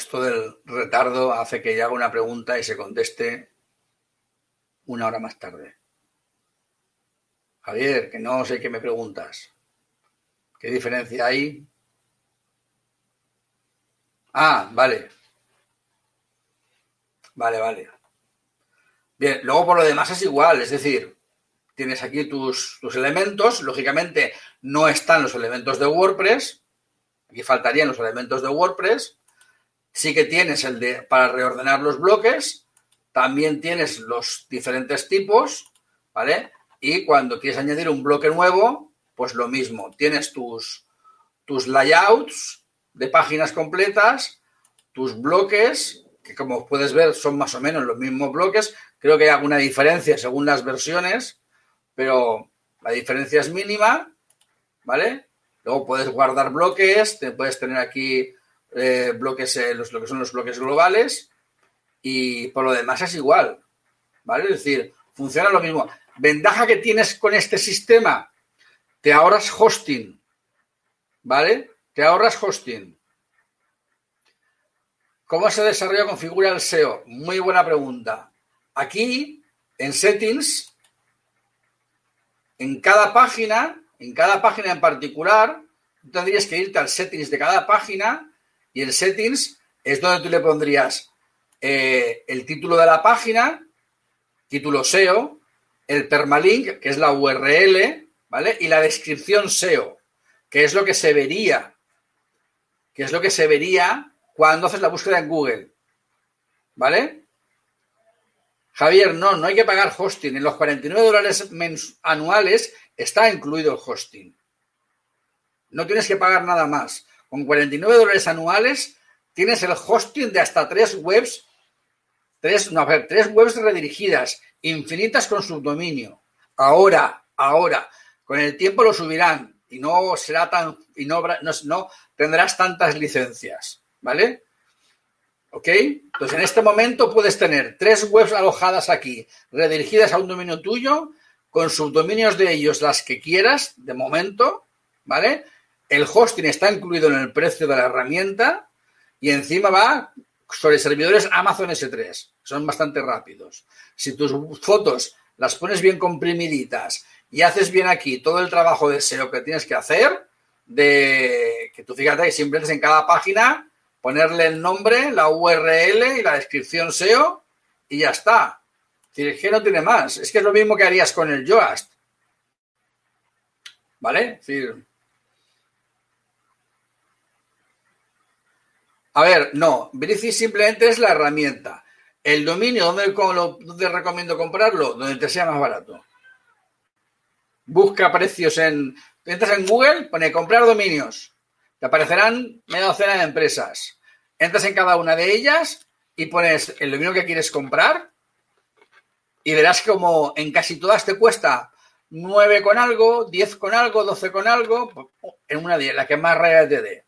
S1: Esto del retardo hace que yo haga una pregunta y se conteste una hora más tarde. Javier, que no sé qué me preguntas. ¿Qué diferencia hay? Ah, vale. Vale, vale. Bien, luego por lo demás es igual, es decir, tienes aquí tus, tus elementos, lógicamente no están los elementos de WordPress, aquí faltarían los elementos de WordPress, sí que tienes el de para reordenar los bloques, también tienes los diferentes tipos, ¿vale? Y cuando quieres añadir un bloque nuevo, pues lo mismo. Tienes tus, tus layouts de páginas completas, tus bloques, que como puedes ver son más o menos los mismos bloques. Creo que hay alguna diferencia según las versiones, pero la diferencia es mínima, ¿vale? Luego puedes guardar bloques, te puedes tener aquí eh, bloques, eh, los, lo que son los bloques globales, y por lo demás es igual, ¿vale? Es decir, funciona lo mismo. Ventaja que tienes con este sistema, te ahorras hosting, ¿vale? Te ahorras hosting. ¿Cómo se desarrolla configura el SEO? Muy buena pregunta. Aquí, en settings, en cada página, en cada página en particular, tendrías que irte al settings de cada página y en settings es donde tú le pondrías eh, el título de la página, título SEO, el permalink, que es la URL, ¿vale? Y la descripción SEO, que es lo que se vería, que es lo que se vería cuando haces la búsqueda en Google, ¿vale? Javier, no, no hay que pagar hosting. En los 49 dólares anuales está incluido el hosting. No tienes que pagar nada más. Con 49 dólares anuales tienes el hosting de hasta tres webs Tres, no, a ver, tres webs redirigidas, infinitas con subdominio. Ahora, ahora, con el tiempo lo subirán y no será tan y no, no, tendrás tantas licencias, ¿vale? ¿Ok? Entonces en este momento puedes tener tres webs alojadas aquí, redirigidas a un dominio tuyo, con subdominios de ellos las que quieras, de momento, ¿vale? El hosting está incluido en el precio de la herramienta y encima va sobre servidores Amazon S3. Son bastante rápidos. Si tus fotos las pones bien comprimiditas y haces bien aquí todo el trabajo de SEO que tienes que hacer, de que tú fíjate que siempre en cada página ponerle el nombre, la URL y la descripción SEO y ya está. Es que no tiene más. Es que es lo mismo que harías con el Yoast. ¿Vale? Es decir, a ver, no. Brici simplemente es la herramienta. El dominio, ¿dónde, ¿dónde recomiendo comprarlo? Donde te sea más barato busca precios en. Entras en Google, pone comprar dominios. Te aparecerán media docena de empresas. Entras en cada una de ellas y pones el dominio que quieres comprar y verás como en casi todas te cuesta 9 con algo, 10 con algo, 12 con algo, en una de la que más raya te dé.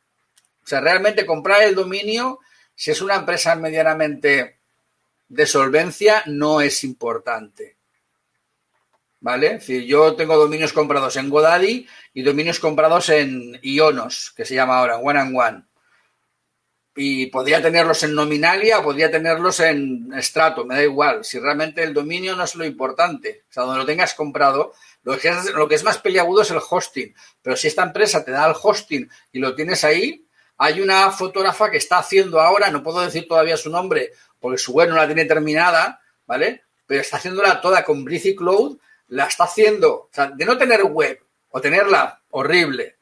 S1: O sea, realmente comprar el dominio, si es una empresa medianamente de solvencia, no es importante. ¿vale? Es yo tengo dominios comprados en Godaddy y dominios comprados en Ionos, que se llama ahora, One and One. Y podría tenerlos en Nominalia podría tenerlos en Strato, me da igual. Si realmente el dominio no es lo importante, o sea, donde lo tengas comprado, lo que, es, lo que es más peliagudo es el hosting. Pero si esta empresa te da el hosting y lo tienes ahí, hay una fotógrafa que está haciendo ahora, no puedo decir todavía su nombre porque su web no la tiene terminada, ¿vale? Pero está haciéndola toda con Breezy Cloud la está haciendo, o sea, de no tener web o tenerla horrible,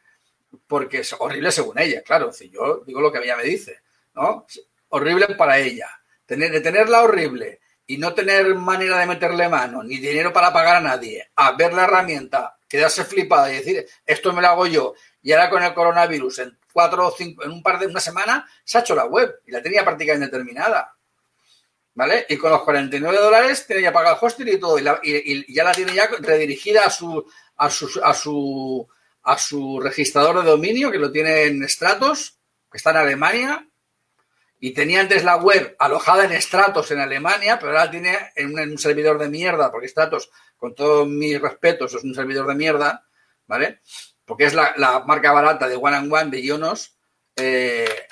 S1: porque es horrible según ella, claro, si yo digo lo que ella me dice, ¿no? Horrible para ella. De tenerla horrible y no tener manera de meterle mano, ni dinero para pagar a nadie, a ver la herramienta, quedarse flipada y decir, esto me lo hago yo, y ahora con el coronavirus, en cuatro o cinco, en un par de una semana, se ha hecho la web y la tenía prácticamente terminada. ¿vale? Y con los 49 dólares tiene ya pagado el hosting y todo, y, ya la tiene ya redirigida a su, a su, a su, a su registrador de dominio, que lo tiene en Stratos, que está en Alemania, y tenía antes la web alojada en Stratos en Alemania, pero ahora tiene en un, servidor de mierda, porque Stratos, con todos mis respetos, es un servidor de mierda, ¿vale? Porque es la, marca barata de One and One de Ionos, eh,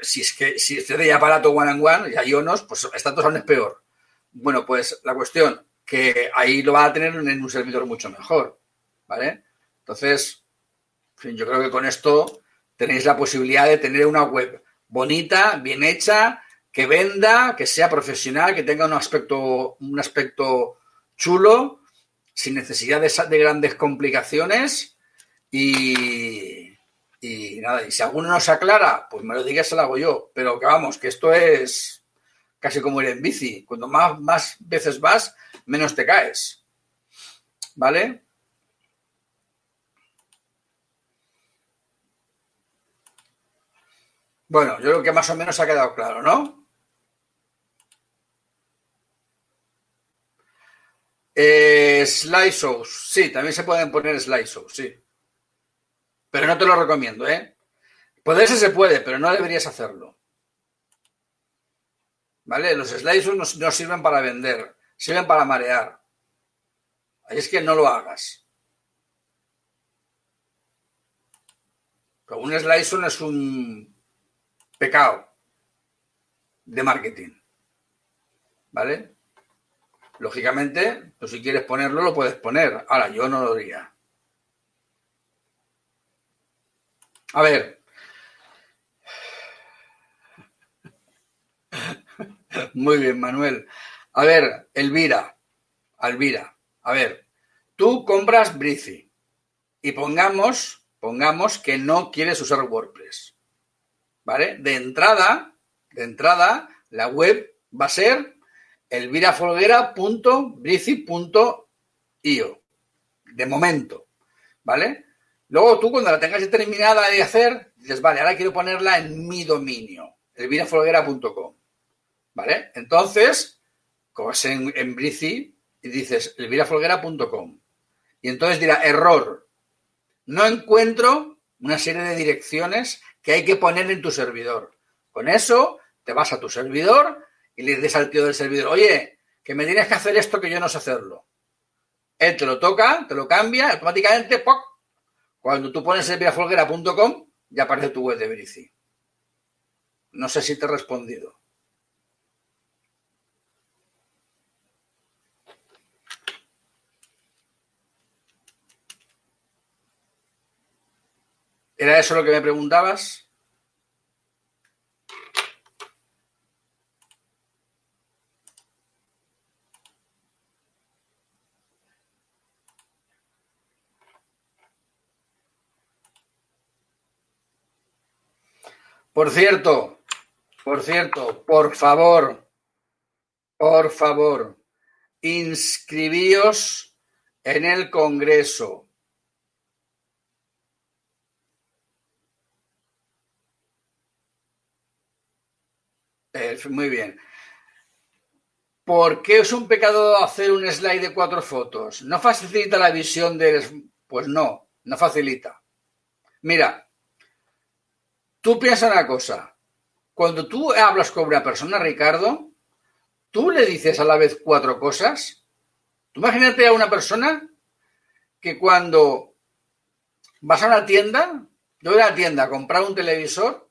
S1: si es que si de ya aparato one and one y Ionos, pues Stratos aún es peor. Bueno, pues la cuestión que ahí lo va a tener en un servidor mucho mejor, ¿vale? Entonces, yo creo que con esto tenéis la posibilidad de tener una web bonita, bien hecha, que venda, que sea profesional, que tenga un aspecto, un aspecto chulo, sin necesidad de, de grandes complicaciones y, y nada, y si alguno no se aclara, pues me lo digas, se lo hago yo. Pero que vamos, que esto es casi como ir en bici. Cuando más, más veces vas, menos te caes. ¿Vale? Bueno, yo creo que más o menos ha quedado claro, ¿no? Eh, slideshows, sí, también se pueden poner slideshows, sí. Pero no te lo recomiendo, ¿eh? Poderse se puede, pero no deberías hacerlo. ¿Vale? Los slides no, sirven para vender, sirven para marear. Ahí es que no lo hagas. Pero un slide es un pecado de marketing. ¿Vale? Lógicamente, pues si quieres ponerlo, lo puedes poner. Ahora, yo no lo diría. A ver. Muy bien, Manuel. A ver, Elvira. Elvira. A ver, tú compras Brizy y pongamos, pongamos que no quieres usar WordPress. ¿Vale? De entrada, de entrada, la web va a ser elvirafolguera.brizy.io. De momento. ¿Vale? Luego tú, cuando la tengas terminada de hacer, dices, vale, ahora quiero ponerla en mi dominio, elvirafolguera.com. ¿Vale? Entonces, coges en, en y dices elvirafolguera.com. Y entonces dirá error. no encuentro una serie de direcciones que hay que poner en tu servidor. Con eso te vas a tu servidor y le dices al tío del servidor, oye, que me tienes que hacer esto que yo no sé hacerlo. Él te lo toca, te lo cambia, automáticamente, ¡poc! cuando tú pones serviafolguera.com, ya aparece tu web de Verici. No sé si te he respondido. ¿Era eso lo que me preguntabas? Por cierto, por cierto, por favor, por favor, inscribíos en el Congreso. Eh, muy bien. ¿Por qué es un pecado hacer un slide de cuatro fotos? ¿No facilita la visión del... Pues no, no facilita. Mira, Tú piensas una cosa. Cuando tú hablas con una persona, Ricardo, tú le dices a la vez cuatro cosas. Tú imagínate a una persona que cuando vas a una tienda, yo voy a la tienda a comprar un televisor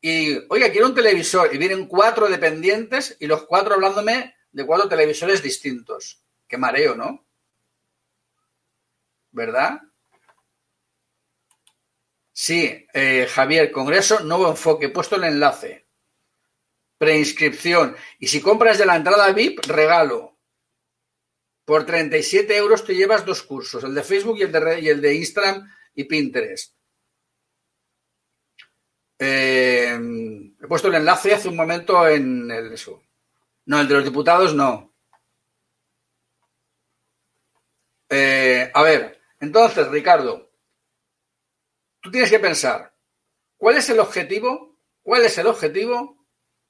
S1: y, oye, quiero un televisor y vienen cuatro dependientes y los cuatro hablándome de cuatro televisores distintos. Qué mareo, ¿no? ¿Verdad? Sí, eh, Javier, Congreso, nuevo enfoque, puesto el enlace. Preinscripción. Y si compras de la entrada VIP, regalo. Por 37 euros te llevas dos cursos, el de Facebook y el de, el de Instagram y Pinterest. Eh, he puesto el enlace hace un momento en el. No, el de los diputados no. Eh, a ver, entonces, Ricardo, tú tienes que pensar, ¿cuál es el objetivo? ¿Cuál es el objetivo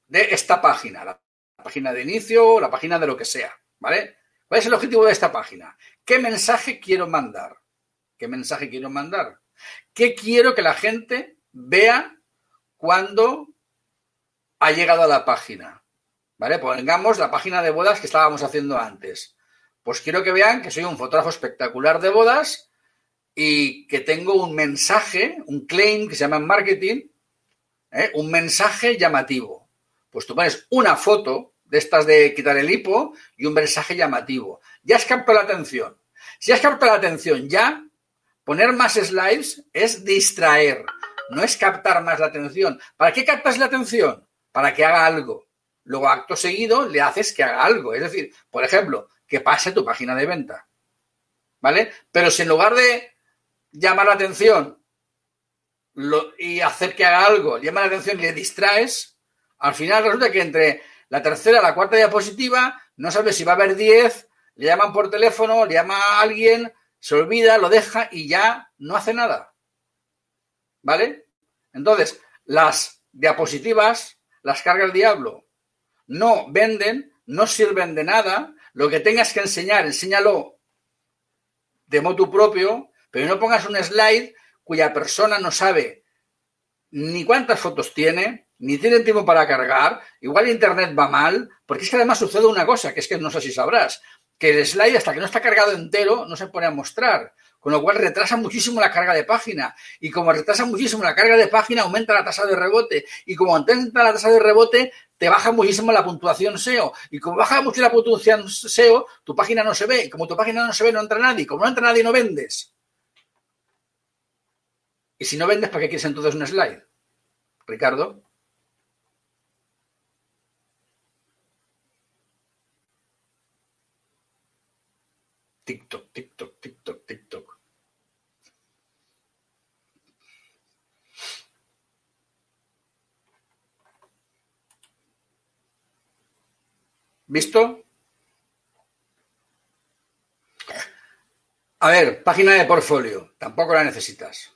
S1: de esta página? La página de inicio, la página de lo que sea, ¿vale? ¿Cuál es el objetivo de esta página? ¿Qué mensaje quiero mandar? ¿Qué mensaje quiero mandar? ¿Qué quiero que la gente vea cuando ha llegado a la página? ¿Vale? Pongamos la página de bodas que estábamos haciendo antes. Pues quiero que vean que soy un fotógrafo espectacular de bodas y que tengo un mensaje, un claim que se llama marketing, ¿eh? un mensaje llamativo. Pues tú pones una foto de estas de quitar el hipo y un mensaje llamativo. Ya has captado la atención. Si has captado la atención ya, poner más slides es distraer, no es captar más la atención. ¿Para qué captas la atención? Para que haga algo. Luego, acto seguido, le haces que haga algo. Es decir, por ejemplo, que pase tu página de venta. ¿Vale? Pero si en lugar de llama la atención y hacer que haga algo, llama la atención y le distraes, al final resulta que entre la tercera y la cuarta diapositiva no sabes si va a haber 10, le llaman por teléfono, le llama a alguien, se olvida, lo deja y ya no hace nada. ¿Vale? Entonces, las diapositivas las carga el diablo. No venden, no sirven de nada. Lo que tengas que enseñar, enséñalo de modo propio pero no pongas un slide cuya persona no sabe ni cuántas fotos tiene, ni tiene tiempo para cargar, igual internet va mal, porque es que además sucede una cosa, que es que no sé si sabrás, que el slide hasta que no está cargado entero no se pone a mostrar, con lo cual retrasa muchísimo la carga de página, y como retrasa muchísimo la carga de página, aumenta la tasa de rebote, y como aumenta la tasa de rebote, te baja muchísimo la puntuación SEO, y como baja mucho la puntuación SEO, tu página no se ve, y como tu página no se ve, no entra nadie, como no entra nadie, no vendes. Y si no vendes, ¿para qué quieres entonces un slide? Ricardo. TikTok, TikTok, TikTok, TikTok. ¿Visto? A ver, página de portfolio. Tampoco la necesitas.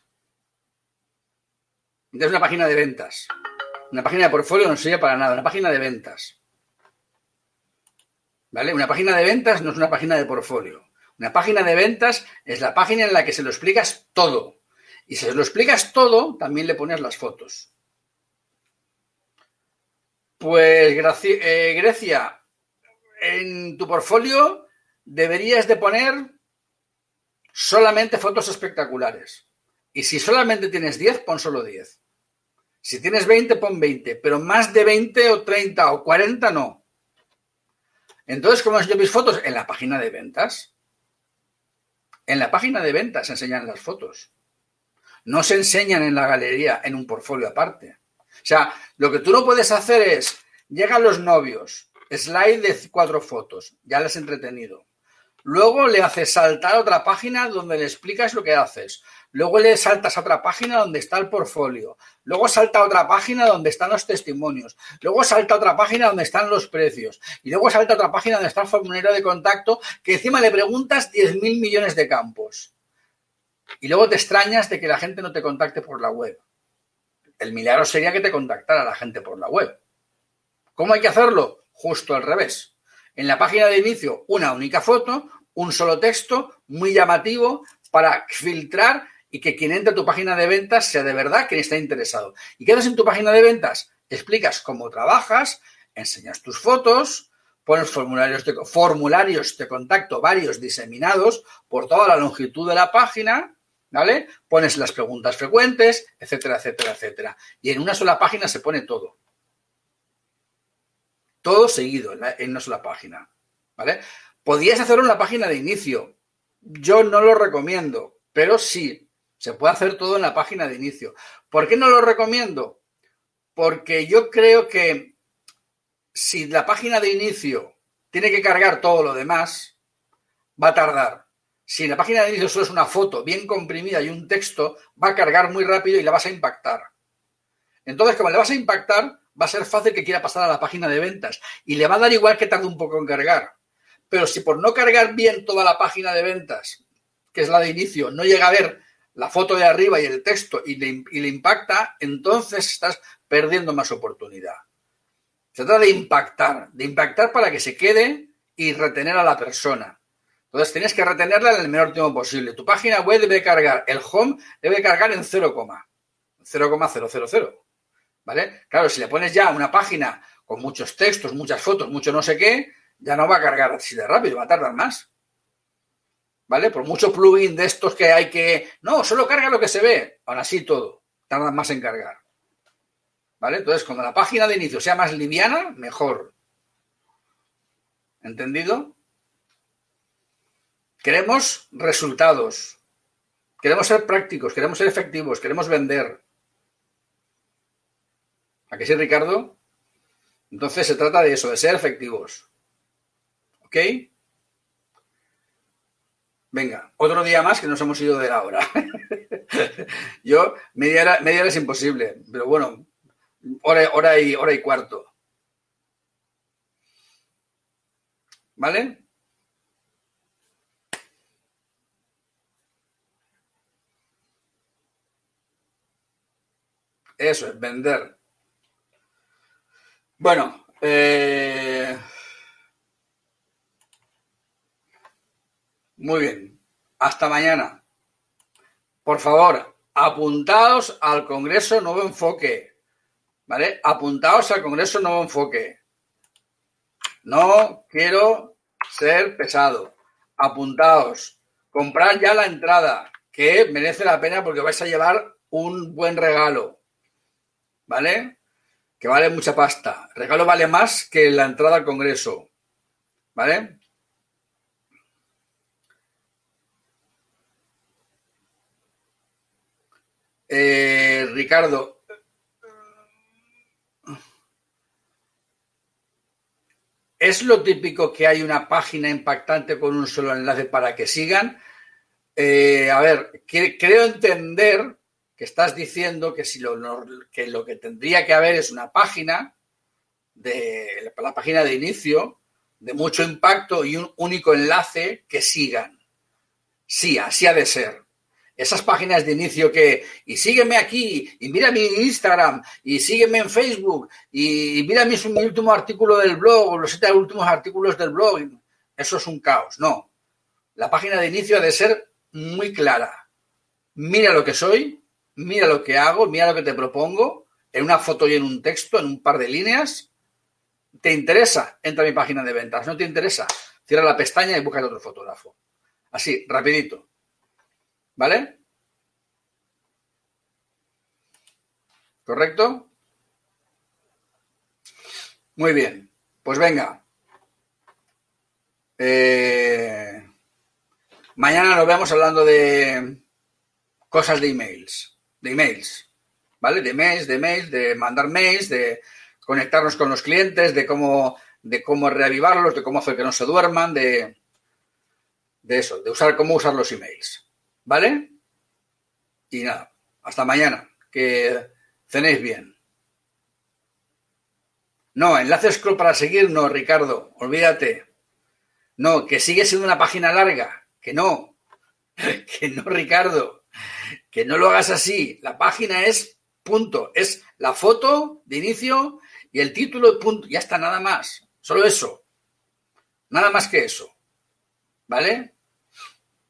S1: Es una página de ventas. Una página de portfolio no sirve para nada, una página de ventas. ¿Vale? Una página de ventas no es una página de portfolio. Una página de ventas es la página en la que se lo explicas todo. Y si lo explicas todo, también le pones las fotos. Pues eh, Grecia, en tu portfolio deberías de poner solamente fotos espectaculares. Y si solamente tienes 10, pon solo 10. Si tienes 20, pon 20, pero más de 20 o 30 o 40 no. Entonces, ¿cómo enseño mis fotos? En la página de ventas. En la página de ventas se enseñan las fotos. No se enseñan en la galería, en un portfolio aparte. O sea, lo que tú no puedes hacer es, llegan los novios, slide de cuatro fotos, ya les he entretenido. Luego le haces saltar a otra página donde le explicas lo que haces. Luego le saltas a otra página donde está el portfolio. Luego salta a otra página donde están los testimonios. Luego salta a otra página donde están los precios. Y luego salta a otra página donde está el formulario de contacto, que encima le preguntas 10.000 millones de campos. Y luego te extrañas de que la gente no te contacte por la web. El milagro sería que te contactara la gente por la web. ¿Cómo hay que hacerlo? Justo al revés. En la página de inicio, una única foto, un solo texto muy llamativo para filtrar y que quien entre a tu página de ventas sea de verdad quien está interesado. ¿Y qué haces en tu página de ventas? Explicas cómo trabajas, enseñas tus fotos, pones formularios de, formularios de contacto varios diseminados por toda la longitud de la página, ¿vale? Pones las preguntas frecuentes, etcétera, etcétera, etcétera. Y en una sola página se pone todo. Todo seguido en, en una sola página, ¿vale? Podrías hacerlo en la página de inicio. Yo no lo recomiendo, pero sí, se puede hacer todo en la página de inicio. ¿Por qué no lo recomiendo? Porque yo creo que si la página de inicio tiene que cargar todo lo demás, va a tardar. Si la página de inicio solo es una foto bien comprimida y un texto, va a cargar muy rápido y la vas a impactar. Entonces, como le vas a impactar, va a ser fácil que quiera pasar a la página de ventas y le va a dar igual que tarde un poco en cargar. Pero si por no cargar bien toda la página de ventas, que es la de inicio, no llega a ver la foto de arriba y el texto y le, impacta, entonces estás perdiendo más oportunidad. Se trata de impactar, de impactar para que se quede y retener a la persona. Entonces tienes que retenerla en el menor tiempo posible. Tu página web debe cargar, el home debe cargar en 0, 0,000. ¿Vale? Claro, si le pones ya una página con muchos textos, muchas fotos, mucho no sé qué, ya no va a cargar así de rápido, va a tardar más. ¿vale? Por mucho plugin de estos que hay que. No, solo carga lo que se ve. Aún así todo. Tarda más en cargar. ¿Vale? Entonces, cuando la página de inicio sea más liviana, mejor. ¿Entendido? Queremos resultados. Queremos ser prácticos, queremos ser efectivos, queremos vender. ¿A qué sí, Ricardo? Entonces se trata de eso, de ser efectivos. ¿Ok? Venga, otro día más que nos hemos ido de la hora. Yo, media hora, media hora es imposible, pero bueno, hora, hora, y, hora y cuarto. ¿Vale? Eso es, vender. Bueno, eh, Muy bien. Hasta mañana. Por favor, apuntaos al Congreso Nuevo Enfoque. ¿Vale? Apuntaos al Congreso Nuevo Enfoque. No quiero ser pesado. Apuntaos. Comprad ya la entrada, que merece la pena porque vais a llevar un buen regalo. ¿Vale? Que vale mucha pasta. El regalo vale más que la entrada al Congreso. ¿Vale? Eh, Ricardo, ¿es lo típico que hay una página impactante con un solo enlace para que sigan? Eh, a ver, creo entender que estás diciendo que, si lo, que lo que tendría que haber es una página de la página de inicio de mucho impacto y un único enlace que sigan. Sí, así ha de ser esas páginas de inicio que, y sígueme aquí, y mira mi Instagram, y sígueme en Facebook, y, mira mi, último artículo del blog, o los siete últimos artículos del blog, eso es un caos. No. La página de inicio ha de ser muy clara, mira lo que soy, mira lo que hago, mira lo que te propongo, en una foto y en un texto, en un par de líneas. ¿Te interesa? Entra a mi página de ventas. ¿No te interesa? Cierra la pestaña y busca otro fotógrafo. Así, rapidito. ¿Vale? ¿Correcto? Muy bien. Pues venga. Eh, mañana nos vemos hablando de cosas de emails. De emails. ¿Vale? De mails, de mails, de mandar mails, de conectarnos con los clientes, de cómo, de cómo reavivarlos, de cómo hacer que no se duerman, de, de eso, de usar cómo usar los emails. ¿Vale? Y nada, hasta mañana. Que cenéis bien. No, enlace scroll para seguir, no, Ricardo, olvídate. No, que sigue siendo una página larga, que no, que no, Ricardo, que no lo hagas así. La página es punto, es la foto de inicio y el título punto, ya está, nada más, solo eso, nada más que eso, ¿vale?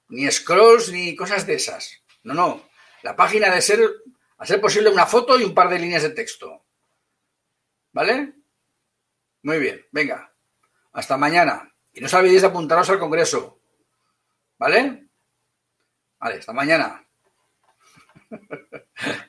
S1: Ni scrolls ni cosas de esas, no, no, la página de ser, a ser posible una foto y un par de líneas de texto, ¿vale? Muy bien, venga. Hasta mañana. Y no de apuntaros al Congreso. ¿Vale? Vale, hasta mañana.